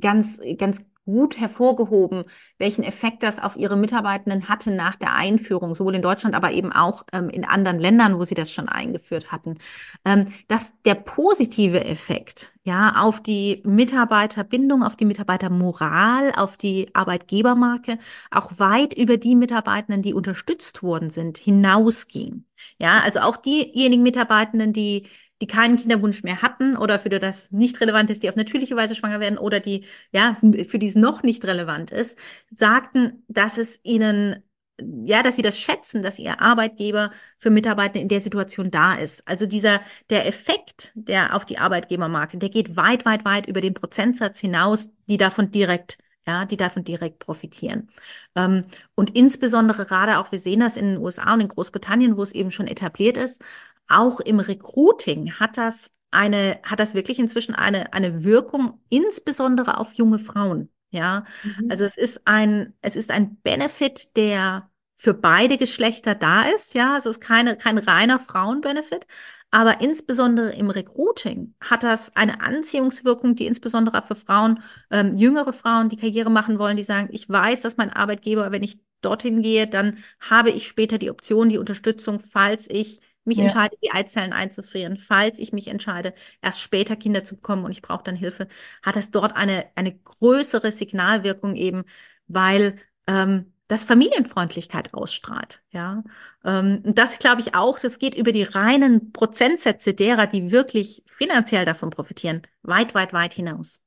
ganz, ganz gut hervorgehoben, welchen Effekt das auf ihre Mitarbeitenden hatte nach der Einführung, sowohl in Deutschland, aber eben auch ähm, in anderen Ländern, wo sie das schon eingeführt hatten, ähm, dass der positive Effekt ja auf die Mitarbeiterbindung, auf die Mitarbeitermoral, auf die Arbeitgebermarke auch weit über die Mitarbeitenden, die unterstützt worden sind, hinausging. Ja, also auch diejenigen Mitarbeitenden, die die keinen Kinderwunsch mehr hatten oder für die das nicht relevant ist, die auf natürliche Weise schwanger werden oder die, ja, für die es noch nicht relevant ist, sagten, dass es ihnen ja, dass sie das schätzen, dass ihr Arbeitgeber für Mitarbeiter in der Situation da ist. Also dieser, der Effekt, der auf die Arbeitgebermarke, der geht weit, weit, weit über den Prozentsatz hinaus, die davon direkt, ja, die davon direkt profitieren. Ähm, und insbesondere gerade auch, wir sehen das in den USA und in Großbritannien, wo es eben schon etabliert ist, auch im Recruiting hat das eine, hat das wirklich inzwischen eine, eine Wirkung, insbesondere auf junge Frauen. Ja, mhm. also es ist ein, es ist ein Benefit, der für beide Geschlechter da ist. Ja, es ist keine, kein reiner Frauenbenefit, aber insbesondere im Recruiting hat das eine Anziehungswirkung, die insbesondere für Frauen, ähm, jüngere Frauen, die Karriere machen wollen, die sagen, ich weiß, dass mein Arbeitgeber, wenn ich dorthin gehe, dann habe ich später die Option, die Unterstützung, falls ich mich ja. entscheide, die Eizellen einzufrieren, falls ich mich entscheide, erst später Kinder zu bekommen und ich brauche dann Hilfe, hat das dort eine, eine größere Signalwirkung eben, weil ähm, das Familienfreundlichkeit ausstrahlt. Ja, ähm, das glaube ich auch. Das geht über die reinen Prozentsätze derer, die wirklich finanziell davon profitieren, weit, weit, weit hinaus.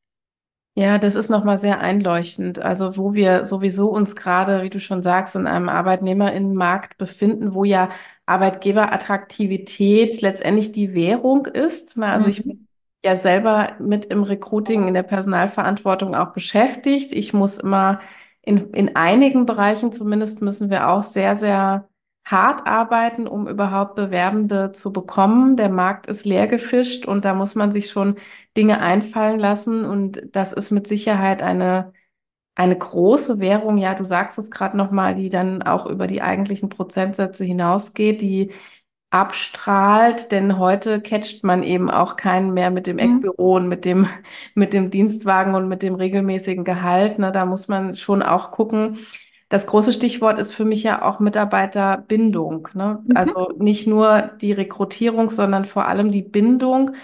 Ja, das ist nochmal sehr einleuchtend. Also wo wir sowieso uns gerade, wie du schon sagst, in einem Arbeitnehmerinnenmarkt befinden, wo ja Arbeitgeberattraktivität letztendlich die Währung ist. Na, also mhm. ich bin ja selber mit im Recruiting in der Personalverantwortung auch beschäftigt. Ich muss immer in, in einigen Bereichen zumindest müssen wir auch sehr, sehr hart arbeiten, um überhaupt Bewerbende zu bekommen. Der Markt ist leer gefischt und da muss man sich schon Dinge einfallen lassen. Und das ist mit Sicherheit eine, eine große Währung. Ja, du sagst es gerade nochmal, die dann auch über die eigentlichen Prozentsätze hinausgeht, die abstrahlt, denn heute catcht man eben auch keinen mehr mit dem mhm. Eckbüro und mit dem, mit dem Dienstwagen und mit dem regelmäßigen Gehalt. Ne, da muss man schon auch gucken, das große Stichwort ist für mich ja auch Mitarbeiterbindung. Ne? Mhm. Also nicht nur die Rekrutierung, sondern vor allem die Bindung.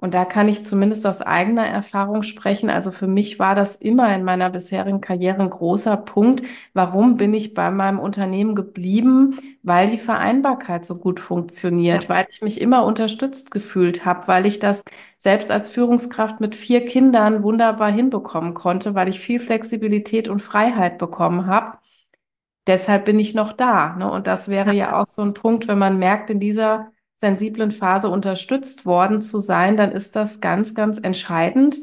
Und da kann ich zumindest aus eigener Erfahrung sprechen. Also für mich war das immer in meiner bisherigen Karriere ein großer Punkt. Warum bin ich bei meinem Unternehmen geblieben? Weil die Vereinbarkeit so gut funktioniert, ja. weil ich mich immer unterstützt gefühlt habe, weil ich das selbst als Führungskraft mit vier Kindern wunderbar hinbekommen konnte, weil ich viel Flexibilität und Freiheit bekommen habe. Deshalb bin ich noch da. Ne? Und das wäre ja auch so ein Punkt, wenn man merkt, in dieser sensiblen Phase unterstützt worden zu sein, dann ist das ganz, ganz entscheidend,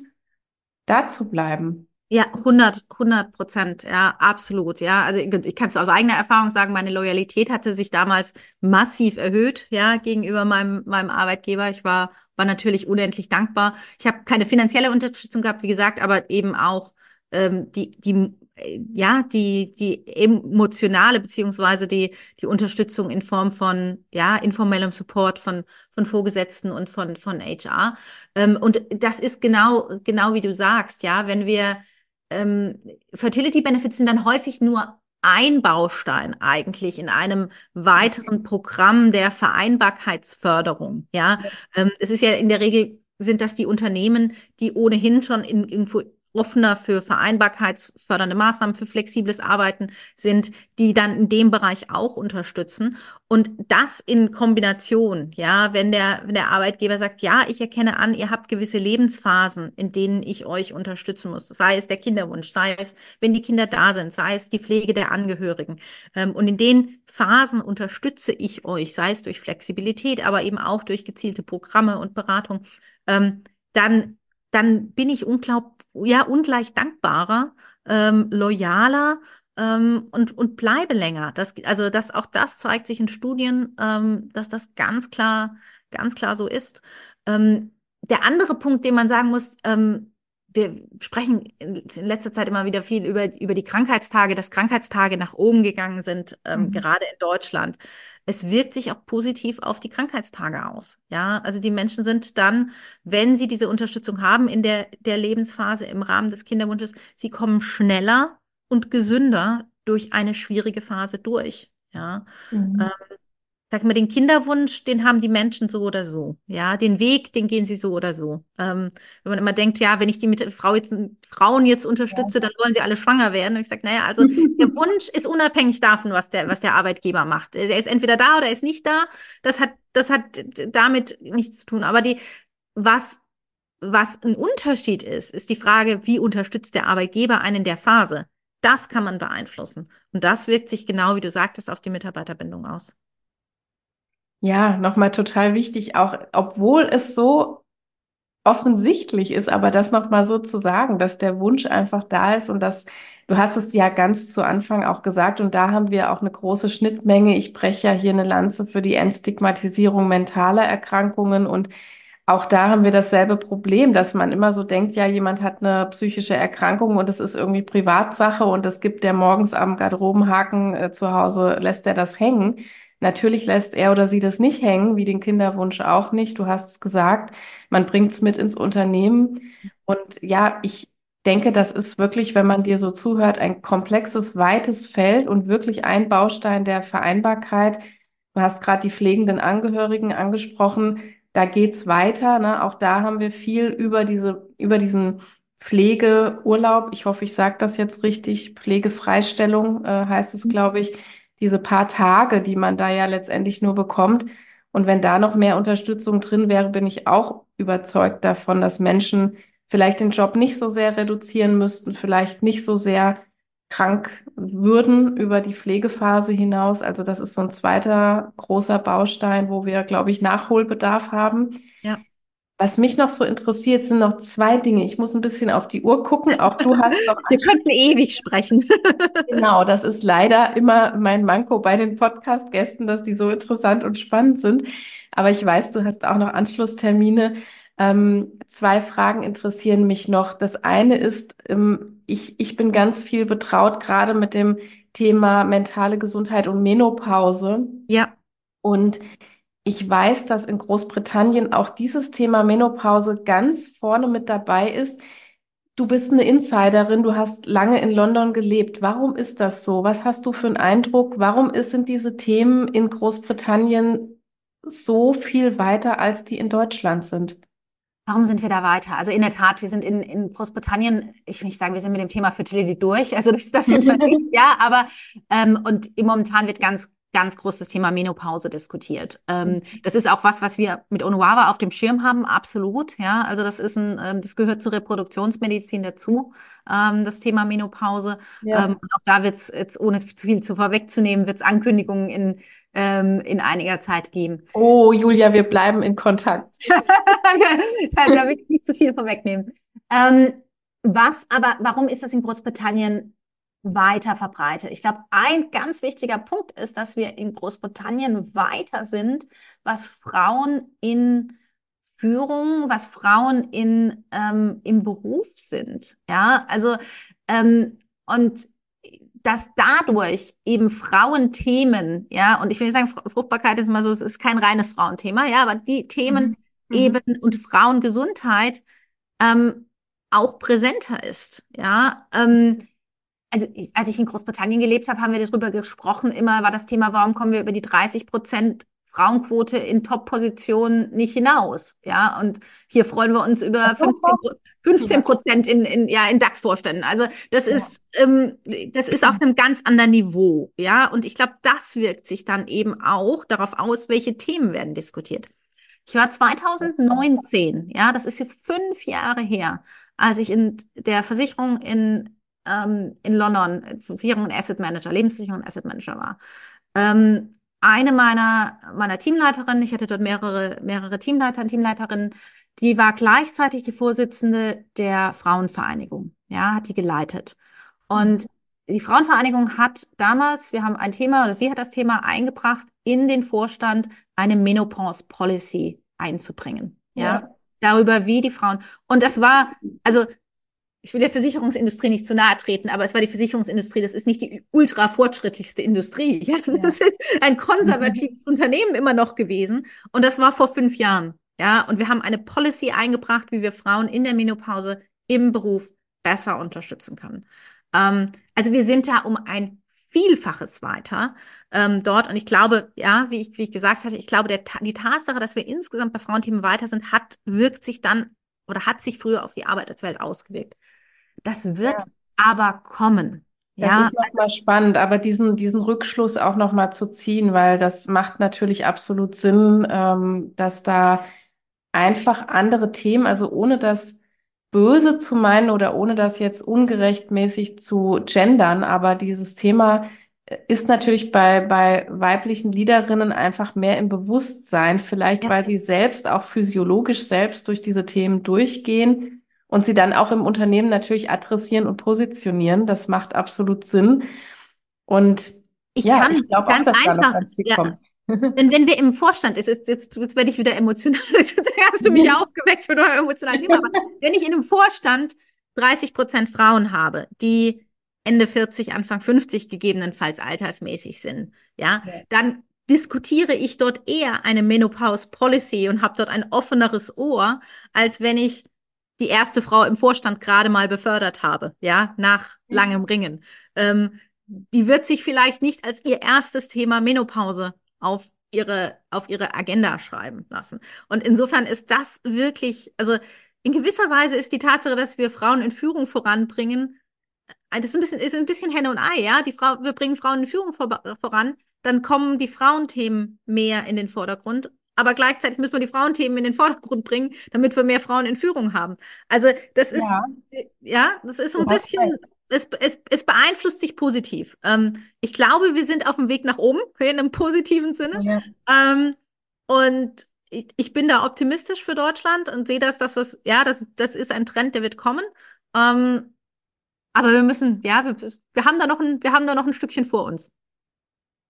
da zu bleiben. Ja, 100, 100 Prozent, ja, absolut, ja. Also ich, kann es aus eigener Erfahrung sagen, meine Loyalität hatte sich damals massiv erhöht, ja, gegenüber meinem, meinem Arbeitgeber. Ich war, war natürlich unendlich dankbar. Ich habe keine finanzielle Unterstützung gehabt, wie gesagt, aber eben auch ähm, die, die ja, die, die emotionale beziehungsweise die, die Unterstützung in Form von, ja, informellem Support von, von Vorgesetzten und von, von HR. Ähm, und das ist genau, genau wie du sagst, ja, wenn wir, ähm, Fertility Benefits sind dann häufig nur ein Baustein eigentlich in einem weiteren Programm der Vereinbarkeitsförderung, ja. Ähm, es ist ja in der Regel sind das die Unternehmen, die ohnehin schon in, irgendwo offener für vereinbarkeitsfördernde Maßnahmen, für flexibles Arbeiten sind, die dann in dem Bereich auch unterstützen. Und das in Kombination, ja, wenn der, wenn der Arbeitgeber sagt, ja, ich erkenne an, ihr habt gewisse Lebensphasen, in denen ich euch unterstützen muss, sei es der Kinderwunsch, sei es, wenn die Kinder da sind, sei es die Pflege der Angehörigen. Ähm, und in den Phasen unterstütze ich euch, sei es durch Flexibilität, aber eben auch durch gezielte Programme und Beratung, ähm, dann dann bin ich unglaub, ja, ungleich dankbarer, ähm, loyaler ähm, und, und bleibe länger. Das, also das, auch das zeigt sich in Studien, ähm, dass das ganz klar, ganz klar so ist. Ähm, der andere Punkt, den man sagen muss, ähm, wir sprechen in letzter Zeit immer wieder viel über, über die Krankheitstage, dass Krankheitstage nach oben gegangen sind, ähm, mhm. gerade in Deutschland es wirkt sich auch positiv auf die Krankheitstage aus. Ja, also die Menschen sind dann, wenn sie diese Unterstützung haben in der, der Lebensphase im Rahmen des Kinderwunsches, sie kommen schneller und gesünder durch eine schwierige Phase durch. Ja, mhm. ähm, sag mal, den Kinderwunsch, den haben die Menschen so oder so. Ja, den Weg, den gehen sie so oder so. Ähm, wenn man immer denkt, ja, wenn ich die mit Frau jetzt, Frauen jetzt unterstütze, ja. dann wollen sie alle schwanger werden. Und ich sage, naja, also [laughs] der Wunsch ist unabhängig davon, was der, was der Arbeitgeber macht. Der ist entweder da oder ist nicht da. Das hat, das hat damit nichts zu tun. Aber die, was, was ein Unterschied ist, ist die Frage, wie unterstützt der Arbeitgeber einen in der Phase? Das kann man beeinflussen. Und das wirkt sich genau, wie du sagtest, auf die Mitarbeiterbindung aus. Ja, nochmal total wichtig, auch obwohl es so offensichtlich ist, aber das nochmal so zu sagen, dass der Wunsch einfach da ist und dass du hast es ja ganz zu Anfang auch gesagt und da haben wir auch eine große Schnittmenge. Ich breche ja hier eine Lanze für die Entstigmatisierung mentaler Erkrankungen und auch da haben wir dasselbe Problem, dass man immer so denkt, ja, jemand hat eine psychische Erkrankung und es ist irgendwie Privatsache und es gibt der morgens am Garderobenhaken äh, zu Hause, lässt er das hängen. Natürlich lässt er oder sie das nicht hängen, wie den Kinderwunsch auch nicht. Du hast es gesagt, man bringt es mit ins Unternehmen. Und ja, ich denke, das ist wirklich, wenn man dir so zuhört, ein komplexes, weites Feld und wirklich ein Baustein der Vereinbarkeit. Du hast gerade die pflegenden Angehörigen angesprochen. Da geht's weiter. Ne? Auch da haben wir viel über diese, über diesen Pflegeurlaub. Ich hoffe, ich sage das jetzt richtig. Pflegefreistellung äh, heißt es, glaube ich diese paar Tage, die man da ja letztendlich nur bekommt. Und wenn da noch mehr Unterstützung drin wäre, bin ich auch überzeugt davon, dass Menschen vielleicht den Job nicht so sehr reduzieren müssten, vielleicht nicht so sehr krank würden über die Pflegephase hinaus. Also das ist so ein zweiter großer Baustein, wo wir, glaube ich, Nachholbedarf haben. Ja. Was mich noch so interessiert, sind noch zwei Dinge. Ich muss ein bisschen auf die Uhr gucken. Auch du hast noch. [laughs] Wir könnten ewig sprechen. [laughs] genau, das ist leider immer mein Manko bei den Podcast-Gästen, dass die so interessant und spannend sind. Aber ich weiß, du hast auch noch Anschlusstermine. Ähm, zwei Fragen interessieren mich noch. Das eine ist, ähm, ich, ich bin ganz viel betraut, gerade mit dem Thema mentale Gesundheit und Menopause. Ja. Und ich weiß, dass in Großbritannien auch dieses Thema Menopause ganz vorne mit dabei ist. Du bist eine Insiderin, du hast lange in London gelebt. Warum ist das so? Was hast du für einen Eindruck? Warum sind diese Themen in Großbritannien so viel weiter, als die in Deutschland sind? Warum sind wir da weiter? Also in der Tat, wir sind in, in Großbritannien, ich will nicht sagen, wir sind mit dem Thema Fertility durch. Also das, das sind wir [laughs] nicht, ja, aber ähm, und momentan wird ganz ganz groß das Thema Menopause diskutiert. Ähm, mhm. das ist auch was, was wir mit Onuava auf dem Schirm haben, absolut. Ja, also das ist ein, ähm, das gehört zur Reproduktionsmedizin dazu, ähm, das Thema Menopause. Ja. Ähm, und auch da wird es jetzt, ohne zu viel zu vorwegzunehmen, wird es Ankündigungen in, ähm, in einiger Zeit geben. Oh, Julia, wir bleiben in Kontakt. [laughs] da, da will ich nicht zu viel vorwegnehmen. Ähm, was aber, warum ist das in Großbritannien weiter verbreitet. Ich glaube, ein ganz wichtiger Punkt ist, dass wir in Großbritannien weiter sind, was Frauen in Führung, was Frauen in, ähm, im Beruf sind. Ja, also, ähm, und dass dadurch eben Frauenthemen, ja, und ich will nicht sagen, Fruchtbarkeit ist immer so, es ist kein reines Frauenthema, ja, aber die Themen mhm. eben mhm. und Frauengesundheit ähm, auch präsenter ist, ja. Ähm, also ich, als ich in Großbritannien gelebt habe, haben wir darüber gesprochen. Immer war das Thema, warum kommen wir über die 30 Prozent Frauenquote in Top-Positionen nicht hinaus? Ja, und hier freuen wir uns über 15, 15 Prozent in, in, ja, in DAX-Vorständen. Also das ja. ist, ähm, das ist auf einem ganz anderen Niveau. Ja, und ich glaube, das wirkt sich dann eben auch darauf aus, welche Themen werden diskutiert. Ich war 2019, ja, das ist jetzt fünf Jahre her, als ich in der Versicherung in ähm, in London Versicherung und Asset Manager, Lebensversicherung und Asset Manager war. Ähm, eine meiner, meiner Teamleiterinnen, ich hatte dort mehrere, mehrere Teamleiter und Teamleiterinnen, die war gleichzeitig die Vorsitzende der Frauenvereinigung, ja, hat die geleitet. Und die Frauenvereinigung hat damals, wir haben ein Thema, oder sie hat das Thema eingebracht, in den Vorstand eine Menopause Policy einzubringen, ja. ja. Darüber, wie die Frauen, und das war, also ich will der Versicherungsindustrie nicht zu nahe treten, aber es war die Versicherungsindustrie, das ist nicht die ultra fortschrittlichste Industrie. [laughs] Ja? Das ist ein konservatives mhm. Unternehmen immer noch gewesen. Und das war vor fünf Jahren. Ja, und wir haben eine Policy eingebracht, wie wir Frauen in der Menopause im Beruf besser unterstützen können. Ähm, also wir sind da um ein Vielfaches weiter ähm, dort. Und ich glaube, ja, wie ich, wie ich gesagt hatte, ich glaube, der, die Tatsache, dass wir insgesamt bei Frauenthemen weiter sind, hat, wirkt sich dann oder hat sich früher auf die Arbeitswelt ausgewirkt. Das wird ja. aber kommen. Das ja. ist nochmal spannend, aber diesen, diesen Rückschluss auch nochmal zu ziehen, weil das macht natürlich absolut Sinn, ähm, dass da einfach andere Themen, also ohne das böse zu meinen oder ohne das jetzt ungerechtmäßig zu gendern, aber dieses Thema ist natürlich bei, bei weiblichen Leaderinnen einfach mehr im Bewusstsein, vielleicht ja. weil sie selbst auch physiologisch selbst durch diese Themen durchgehen und sie dann auch im Unternehmen natürlich adressieren und positionieren. Das macht absolut Sinn. Und ich ja, kann ich glaube ganz auch, einfach, ganz ja. kommt. [laughs] Wenn, wenn wir im Vorstand, ist, jetzt, jetzt, jetzt werde ich wieder emotional, [laughs] jetzt hast du mich aufgeweckt mit eurem emotionalen Thema, aber wenn ich in einem Vorstand 30 Prozent Frauen habe, die Ende 40, Anfang 50 gegebenenfalls altersmäßig sind, ja, ja. dann diskutiere ich dort eher eine Menopause Policy und habe dort ein offeneres Ohr, als wenn ich die erste Frau im Vorstand gerade mal befördert habe, ja, nach langem Ringen. Ähm, die wird sich vielleicht nicht als ihr erstes Thema Menopause auf ihre, auf ihre Agenda schreiben lassen. Und insofern ist das wirklich, also in gewisser Weise ist die Tatsache, dass wir Frauen in Führung voranbringen, äh, das ist ein bisschen, ist ein bisschen Henne und Ei, ja. Die Frau, wir bringen Frauen in Führung vor, voran, dann kommen die Frauenthemen mehr in den Vordergrund aber gleichzeitig müssen wir die Frauenthemen in den Vordergrund bringen, damit wir mehr Frauen in Führung haben. Also das ist, ja, ja das ist so ein bisschen, es, es, es beeinflusst sich positiv. Ähm, ich glaube, wir sind auf dem Weg nach oben, [laughs] in einem positiven Sinne. Ja. Ähm, und ich, ich, bin da optimistisch für Deutschland und sehe, dass das was, ja, das, das ist ein Trend, der wird kommen. Ähm, aber wir müssen, ja, wir, wir haben da noch ein, wir haben da noch ein Stückchen vor uns.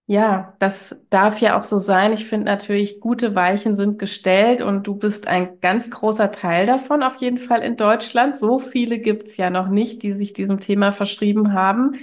Ja, das darf ja auch so sein. Ich finde natürlich, gute Weichen sind gestellt und du bist ein ganz großer Teil davon, auf jeden Fall in Deutschland. So viele gibt's ja noch nicht, die sich diesem Thema verschrieben haben.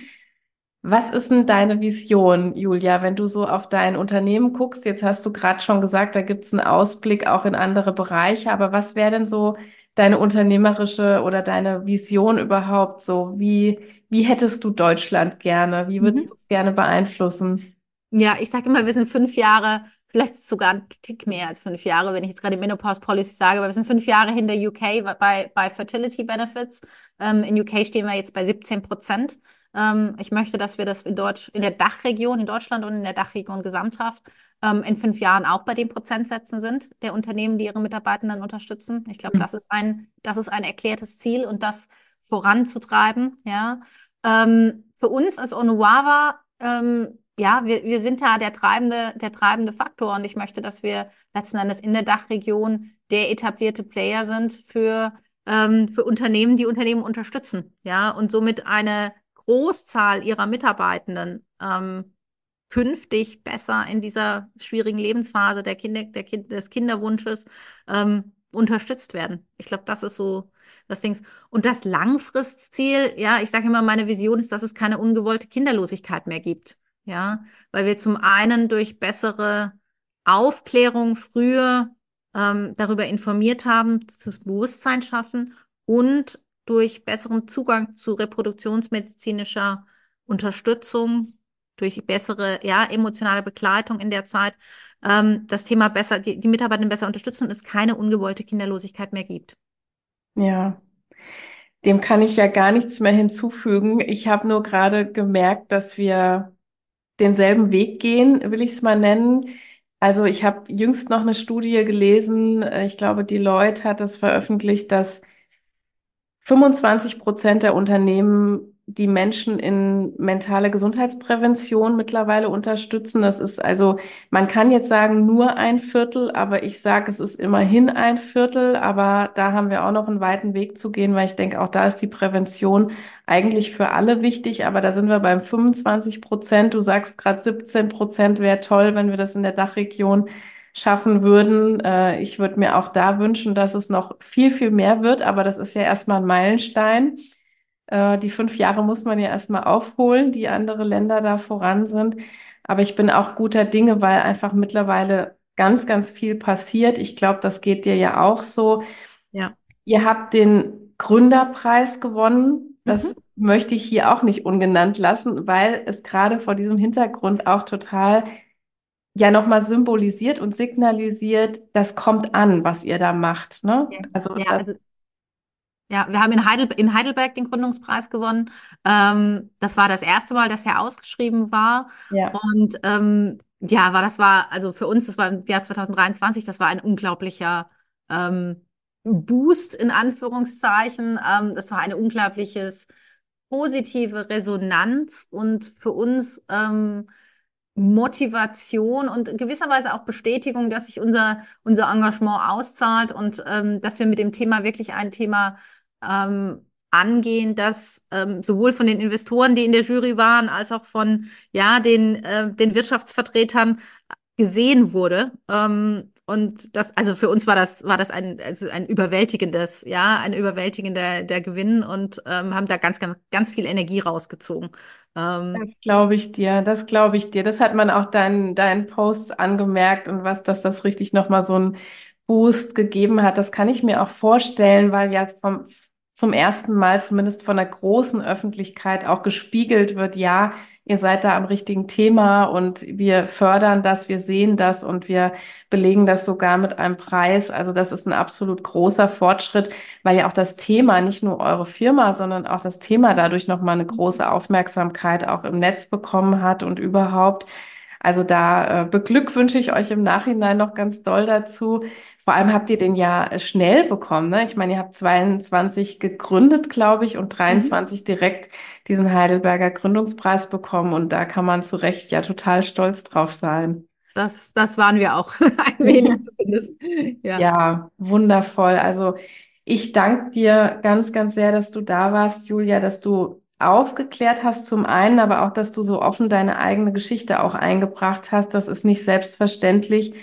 Was ist denn deine Vision, Julia, wenn du so auf dein Unternehmen guckst? Jetzt hast du gerade schon gesagt, da gibt's einen Ausblick auch in andere Bereiche, aber was wäre denn so deine unternehmerische oder deine Vision überhaupt so? Wie, wie hättest du Deutschland gerne? Wie würdest mhm. du es gerne beeinflussen? Ja, ich sage immer, wir sind fünf Jahre, vielleicht sogar ein Tick mehr als fünf Jahre, wenn ich jetzt gerade Menopause Policy sage, aber wir sind fünf Jahre hinter UK bei, bei Fertility Benefits. Ähm, in UK stehen wir jetzt bei 17 Prozent. Ähm, ich möchte, dass wir das in Deutsch, in der Dachregion, in Deutschland und in der Dachregion gesamthaft ähm, in fünf Jahren auch bei den Prozentsätzen sind der Unternehmen, die ihre Mitarbeitenden unterstützen. Ich glaube, mhm. das ist ein, das ist ein erklärtes Ziel und das voranzutreiben. Ja, ähm, für uns als Onuava ähm, ja, wir, wir sind da der treibende, der treibende Faktor und ich möchte, dass wir letzten Endes in der Dachregion der etablierte Player sind für, ähm, für Unternehmen, die Unternehmen unterstützen, ja, und somit eine Großzahl ihrer Mitarbeitenden ähm, künftig besser in dieser schwierigen Lebensphase der Kinder, der kind, des Kinderwunsches ähm, unterstützt werden. Ich glaube, das ist so das Ding. Und das Langfristziel, ja, ich sage immer, meine Vision ist, dass es keine ungewollte Kinderlosigkeit mehr gibt. Ja, weil wir zum einen durch bessere Aufklärung früher ähm, darüber informiert haben, das Bewusstsein schaffen und durch besseren Zugang zu reproduktionsmedizinischer Unterstützung, durch bessere, ja, emotionale Begleitung in der Zeit, ähm, das Thema besser, die, die Mitarbeiter besser unterstützen und es keine ungewollte Kinderlosigkeit mehr gibt. Ja, dem kann ich ja gar nichts mehr hinzufügen. Ich habe nur gerade gemerkt, dass wir denselben Weg gehen, will ich es mal nennen. Also ich habe jüngst noch eine Studie gelesen, äh, ich glaube, Deloitte hat das veröffentlicht, dass 25 Prozent der Unternehmen die Menschen in mentale Gesundheitsprävention mittlerweile unterstützen. Das ist also, man kann jetzt sagen, nur ein Viertel, aber ich sage, es ist immerhin ein Viertel. Aber da haben wir auch noch einen weiten Weg zu gehen, weil ich denke, auch da ist die Prävention eigentlich für alle wichtig. Aber da sind wir beim 25 Prozent. Du sagst gerade 17 Prozent wäre toll, wenn wir das in der Dachregion schaffen würden. Äh, ich würde mir auch da wünschen, dass es noch viel, viel mehr wird. Aber das ist ja erstmal ein Meilenstein. Äh, die fünf Jahre muss man ja erstmal aufholen, die andere Länder da voran sind. Aber ich bin auch guter Dinge, weil einfach mittlerweile ganz, ganz viel passiert. Ich glaube, das geht dir ja auch so. Ja. Ihr habt den Gründerpreis gewonnen. Das mhm. möchte ich hier auch nicht ungenannt lassen, weil es gerade vor diesem Hintergrund auch total ja nochmal symbolisiert und signalisiert, das kommt an, was ihr da macht. Ne? Ja. Also, ja, also ja, wir haben in, Heidel in Heidelberg den Gründungspreis gewonnen. Ähm, das war das erste Mal, dass er ausgeschrieben war. Ja. Und ähm, ja, war das war, also für uns, das war im Jahr 2023, das war ein unglaublicher ähm, Boost in Anführungszeichen. Ähm, das war eine unglaubliches positive Resonanz und für uns ähm, Motivation und gewisserweise auch Bestätigung, dass sich unser, unser Engagement auszahlt und ähm, dass wir mit dem Thema wirklich ein Thema ähm, angehen, das ähm, sowohl von den Investoren, die in der Jury waren, als auch von ja, den, äh, den Wirtschaftsvertretern gesehen wurde. Ähm, und das, also für uns war das, war das ein, also ein überwältigendes, ja, ein überwältigender der Gewinn und ähm, haben da ganz, ganz, ganz viel Energie rausgezogen. Ähm, das glaube ich dir, das glaube ich dir. Das hat man auch deinen, deinen Posts angemerkt und was, dass das richtig nochmal so einen Boost gegeben hat. Das kann ich mir auch vorstellen, weil ja vom, zum ersten Mal zumindest von der großen Öffentlichkeit auch gespiegelt wird, ja, ihr seid da am richtigen Thema und wir fördern das, wir sehen das und wir belegen das sogar mit einem Preis. Also das ist ein absolut großer Fortschritt, weil ja auch das Thema, nicht nur eure Firma, sondern auch das Thema dadurch nochmal eine große Aufmerksamkeit auch im Netz bekommen hat und überhaupt. Also da äh, beglückwünsche ich euch im Nachhinein noch ganz doll dazu. Vor allem habt ihr den ja schnell bekommen. Ne? Ich meine, ihr habt 22 gegründet, glaube ich, und 23 mhm. direkt diesen Heidelberger Gründungspreis bekommen. Und da kann man zu Recht ja total stolz drauf sein. Das, das waren wir auch, [laughs] ein wenig zumindest. Ja. ja, wundervoll. Also ich danke dir ganz, ganz sehr, dass du da warst, Julia, dass du aufgeklärt hast zum einen, aber auch, dass du so offen deine eigene Geschichte auch eingebracht hast. Das ist nicht selbstverständlich.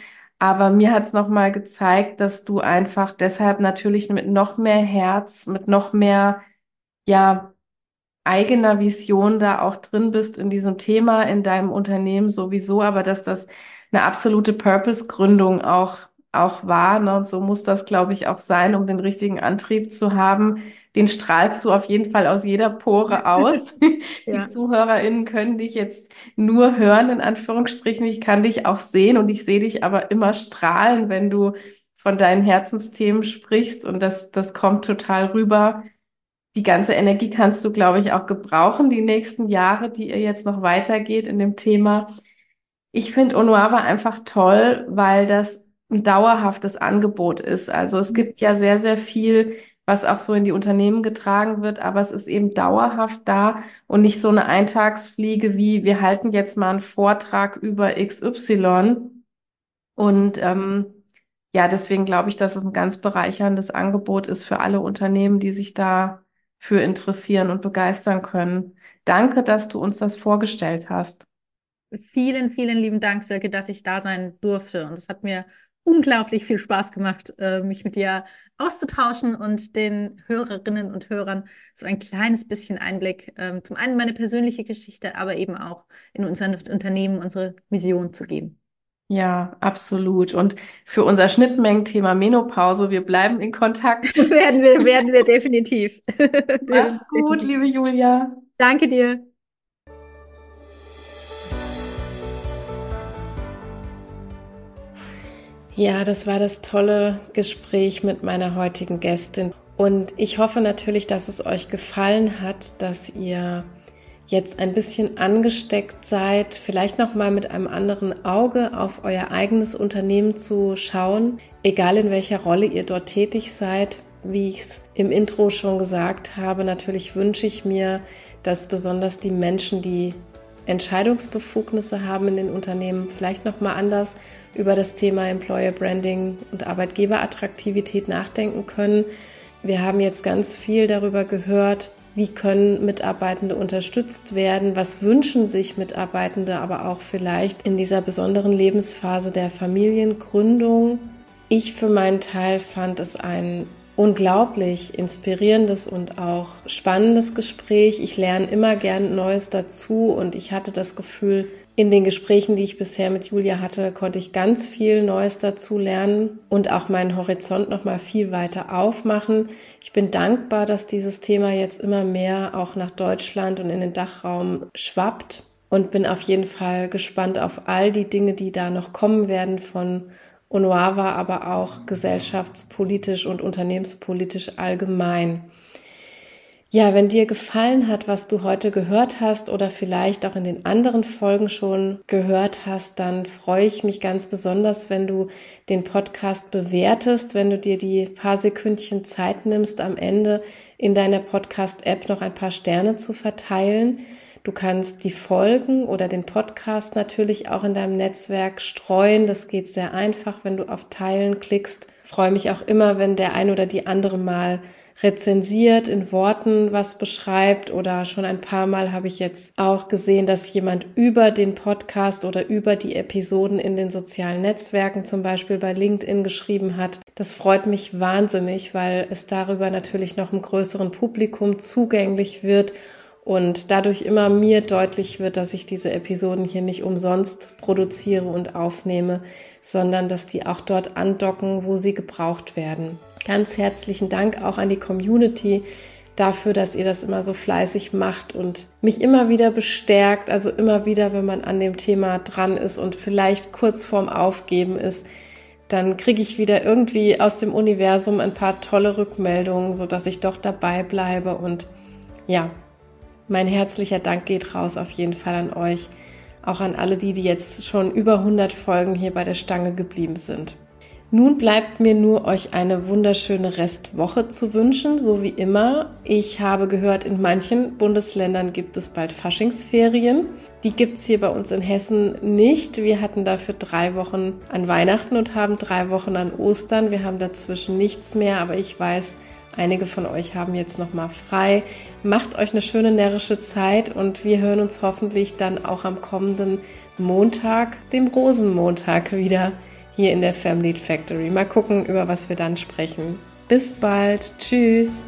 Aber mir hat es nochmal gezeigt, dass du einfach deshalb natürlich mit noch mehr Herz, mit noch mehr, ja, eigener Vision da auch drin bist in diesem Thema, in deinem Unternehmen sowieso, aber dass das eine absolute Purpose-Gründung auch, auch war. Ne? Und so muss das, glaube ich, auch sein, um den richtigen Antrieb zu haben, den strahlst du auf jeden Fall aus jeder Pore aus. [laughs] ja. Die ZuhörerInnen können dich jetzt nur hören, in Anführungsstrichen. Ich kann dich auch sehen und ich sehe dich aber immer strahlen, wenn du von deinen Herzensthemen sprichst und das, das kommt total rüber. die ganze Energie kannst du, glaube ich, auch gebrauchen, die nächsten Jahre, die ihr jetzt noch weitergeht in dem Thema. Ich finde Onuava einfach toll, weil das ein dauerhaftes Angebot ist. Also es gibt ja sehr, sehr viel, was auch so in die Unternehmen getragen wird, aber es ist eben dauerhaft da und nicht so eine Eintagsfliege wie wir halten jetzt mal einen Vortrag über XY. Und ähm, ja, deswegen glaube ich, dass es ein ganz bereicherndes Angebot ist für alle Unternehmen, die sich da für interessieren und begeistern können. Danke, dass du uns das vorgestellt hast. Vielen, vielen lieben Dank, Silke, dass ich da sein durfte. Und es hat mir unglaublich viel Spaß gemacht, äh, mich mit dir auszutauschen und den Hörerinnen und Hörern so ein kleines bisschen Einblick, ähm, zum einen meine persönliche Geschichte, aber eben auch in unser Unternehmen, unsere Vision zu geben. Ja, absolut. Und für unser Schnittmengenthema Menopause, wir bleiben in Kontakt. [laughs] werden wir, werden wir [laughs] definitiv. [laughs] Mach's gut, liebe Julia. Danke dir. Ja, das war das tolle Gespräch mit meiner heutigen Gästin. Und ich hoffe natürlich, dass es euch gefallen hat, dass ihr jetzt ein bisschen angesteckt seid, vielleicht noch mal mit einem anderen Auge auf euer eigenes Unternehmen zu schauen, egal in welcher Rolle ihr dort tätig seid. Wie ich es im Intro schon gesagt habe, natürlich wünsche ich mir, dass besonders die Menschen, die Entscheidungsbefugnisse haben in den Unternehmen, vielleicht noch mal anders über das Thema Employer Branding und Arbeitgeberattraktivität nachdenken können. Wir haben jetzt ganz viel darüber gehört, wie können Mitarbeitende unterstützt werden? Was wünschen sich Mitarbeitende aber auch vielleicht in dieser besonderen Lebensphase der Familiengründung? Ich für meinen Teil fand es ein unglaublich inspirierendes und auch spannendes Gespräch. Ich lerne immer gern Neues dazu und ich hatte das Gefühl, in den Gesprächen, die ich bisher mit Julia hatte, konnte ich ganz viel Neues dazu lernen und auch meinen Horizont noch mal viel weiter aufmachen. Ich bin dankbar, dass dieses Thema jetzt immer mehr auch nach Deutschland und in den Dachraum schwappt und bin auf jeden Fall gespannt auf all die Dinge, die da noch kommen werden von UNOAVA, aber auch gesellschaftspolitisch und unternehmenspolitisch allgemein. Ja, wenn dir gefallen hat, was du heute gehört hast oder vielleicht auch in den anderen Folgen schon gehört hast, dann freue ich mich ganz besonders, wenn du den Podcast bewertest, wenn du dir die paar Sekündchen Zeit nimmst, am Ende in deiner Podcast-App noch ein paar Sterne zu verteilen. Du kannst die Folgen oder den Podcast natürlich auch in deinem Netzwerk streuen. Das geht sehr einfach, wenn du auf Teilen klickst. Freue mich auch immer, wenn der ein oder die andere mal rezensiert, in Worten was beschreibt oder schon ein paar Mal habe ich jetzt auch gesehen, dass jemand über den Podcast oder über die Episoden in den sozialen Netzwerken, zum Beispiel bei LinkedIn, geschrieben hat. Das freut mich wahnsinnig, weil es darüber natürlich noch einem größeren Publikum zugänglich wird und dadurch immer mir deutlich wird, dass ich diese Episoden hier nicht umsonst produziere und aufnehme, sondern dass die auch dort andocken, wo sie gebraucht werden. Ganz herzlichen Dank auch an die Community dafür, dass ihr das immer so fleißig macht und mich immer wieder bestärkt. Also immer wieder, wenn man an dem Thema dran ist und vielleicht kurz vorm Aufgeben ist, dann kriege ich wieder irgendwie aus dem Universum ein paar tolle Rückmeldungen, so dass ich doch dabei bleibe. Und ja, mein herzlicher Dank geht raus auf jeden Fall an euch, auch an alle die, die jetzt schon über 100 Folgen hier bei der Stange geblieben sind. Nun bleibt mir nur euch eine wunderschöne Restwoche zu wünschen, so wie immer. Ich habe gehört, in manchen Bundesländern gibt es bald Faschingsferien. Die gibt es hier bei uns in Hessen nicht. Wir hatten dafür drei Wochen an Weihnachten und haben drei Wochen an Ostern. Wir haben dazwischen nichts mehr, aber ich weiß, einige von euch haben jetzt noch mal frei. Macht euch eine schöne närrische Zeit und wir hören uns hoffentlich dann auch am kommenden Montag, dem Rosenmontag wieder hier in der Family Factory. Mal gucken, über was wir dann sprechen. Bis bald. Tschüss.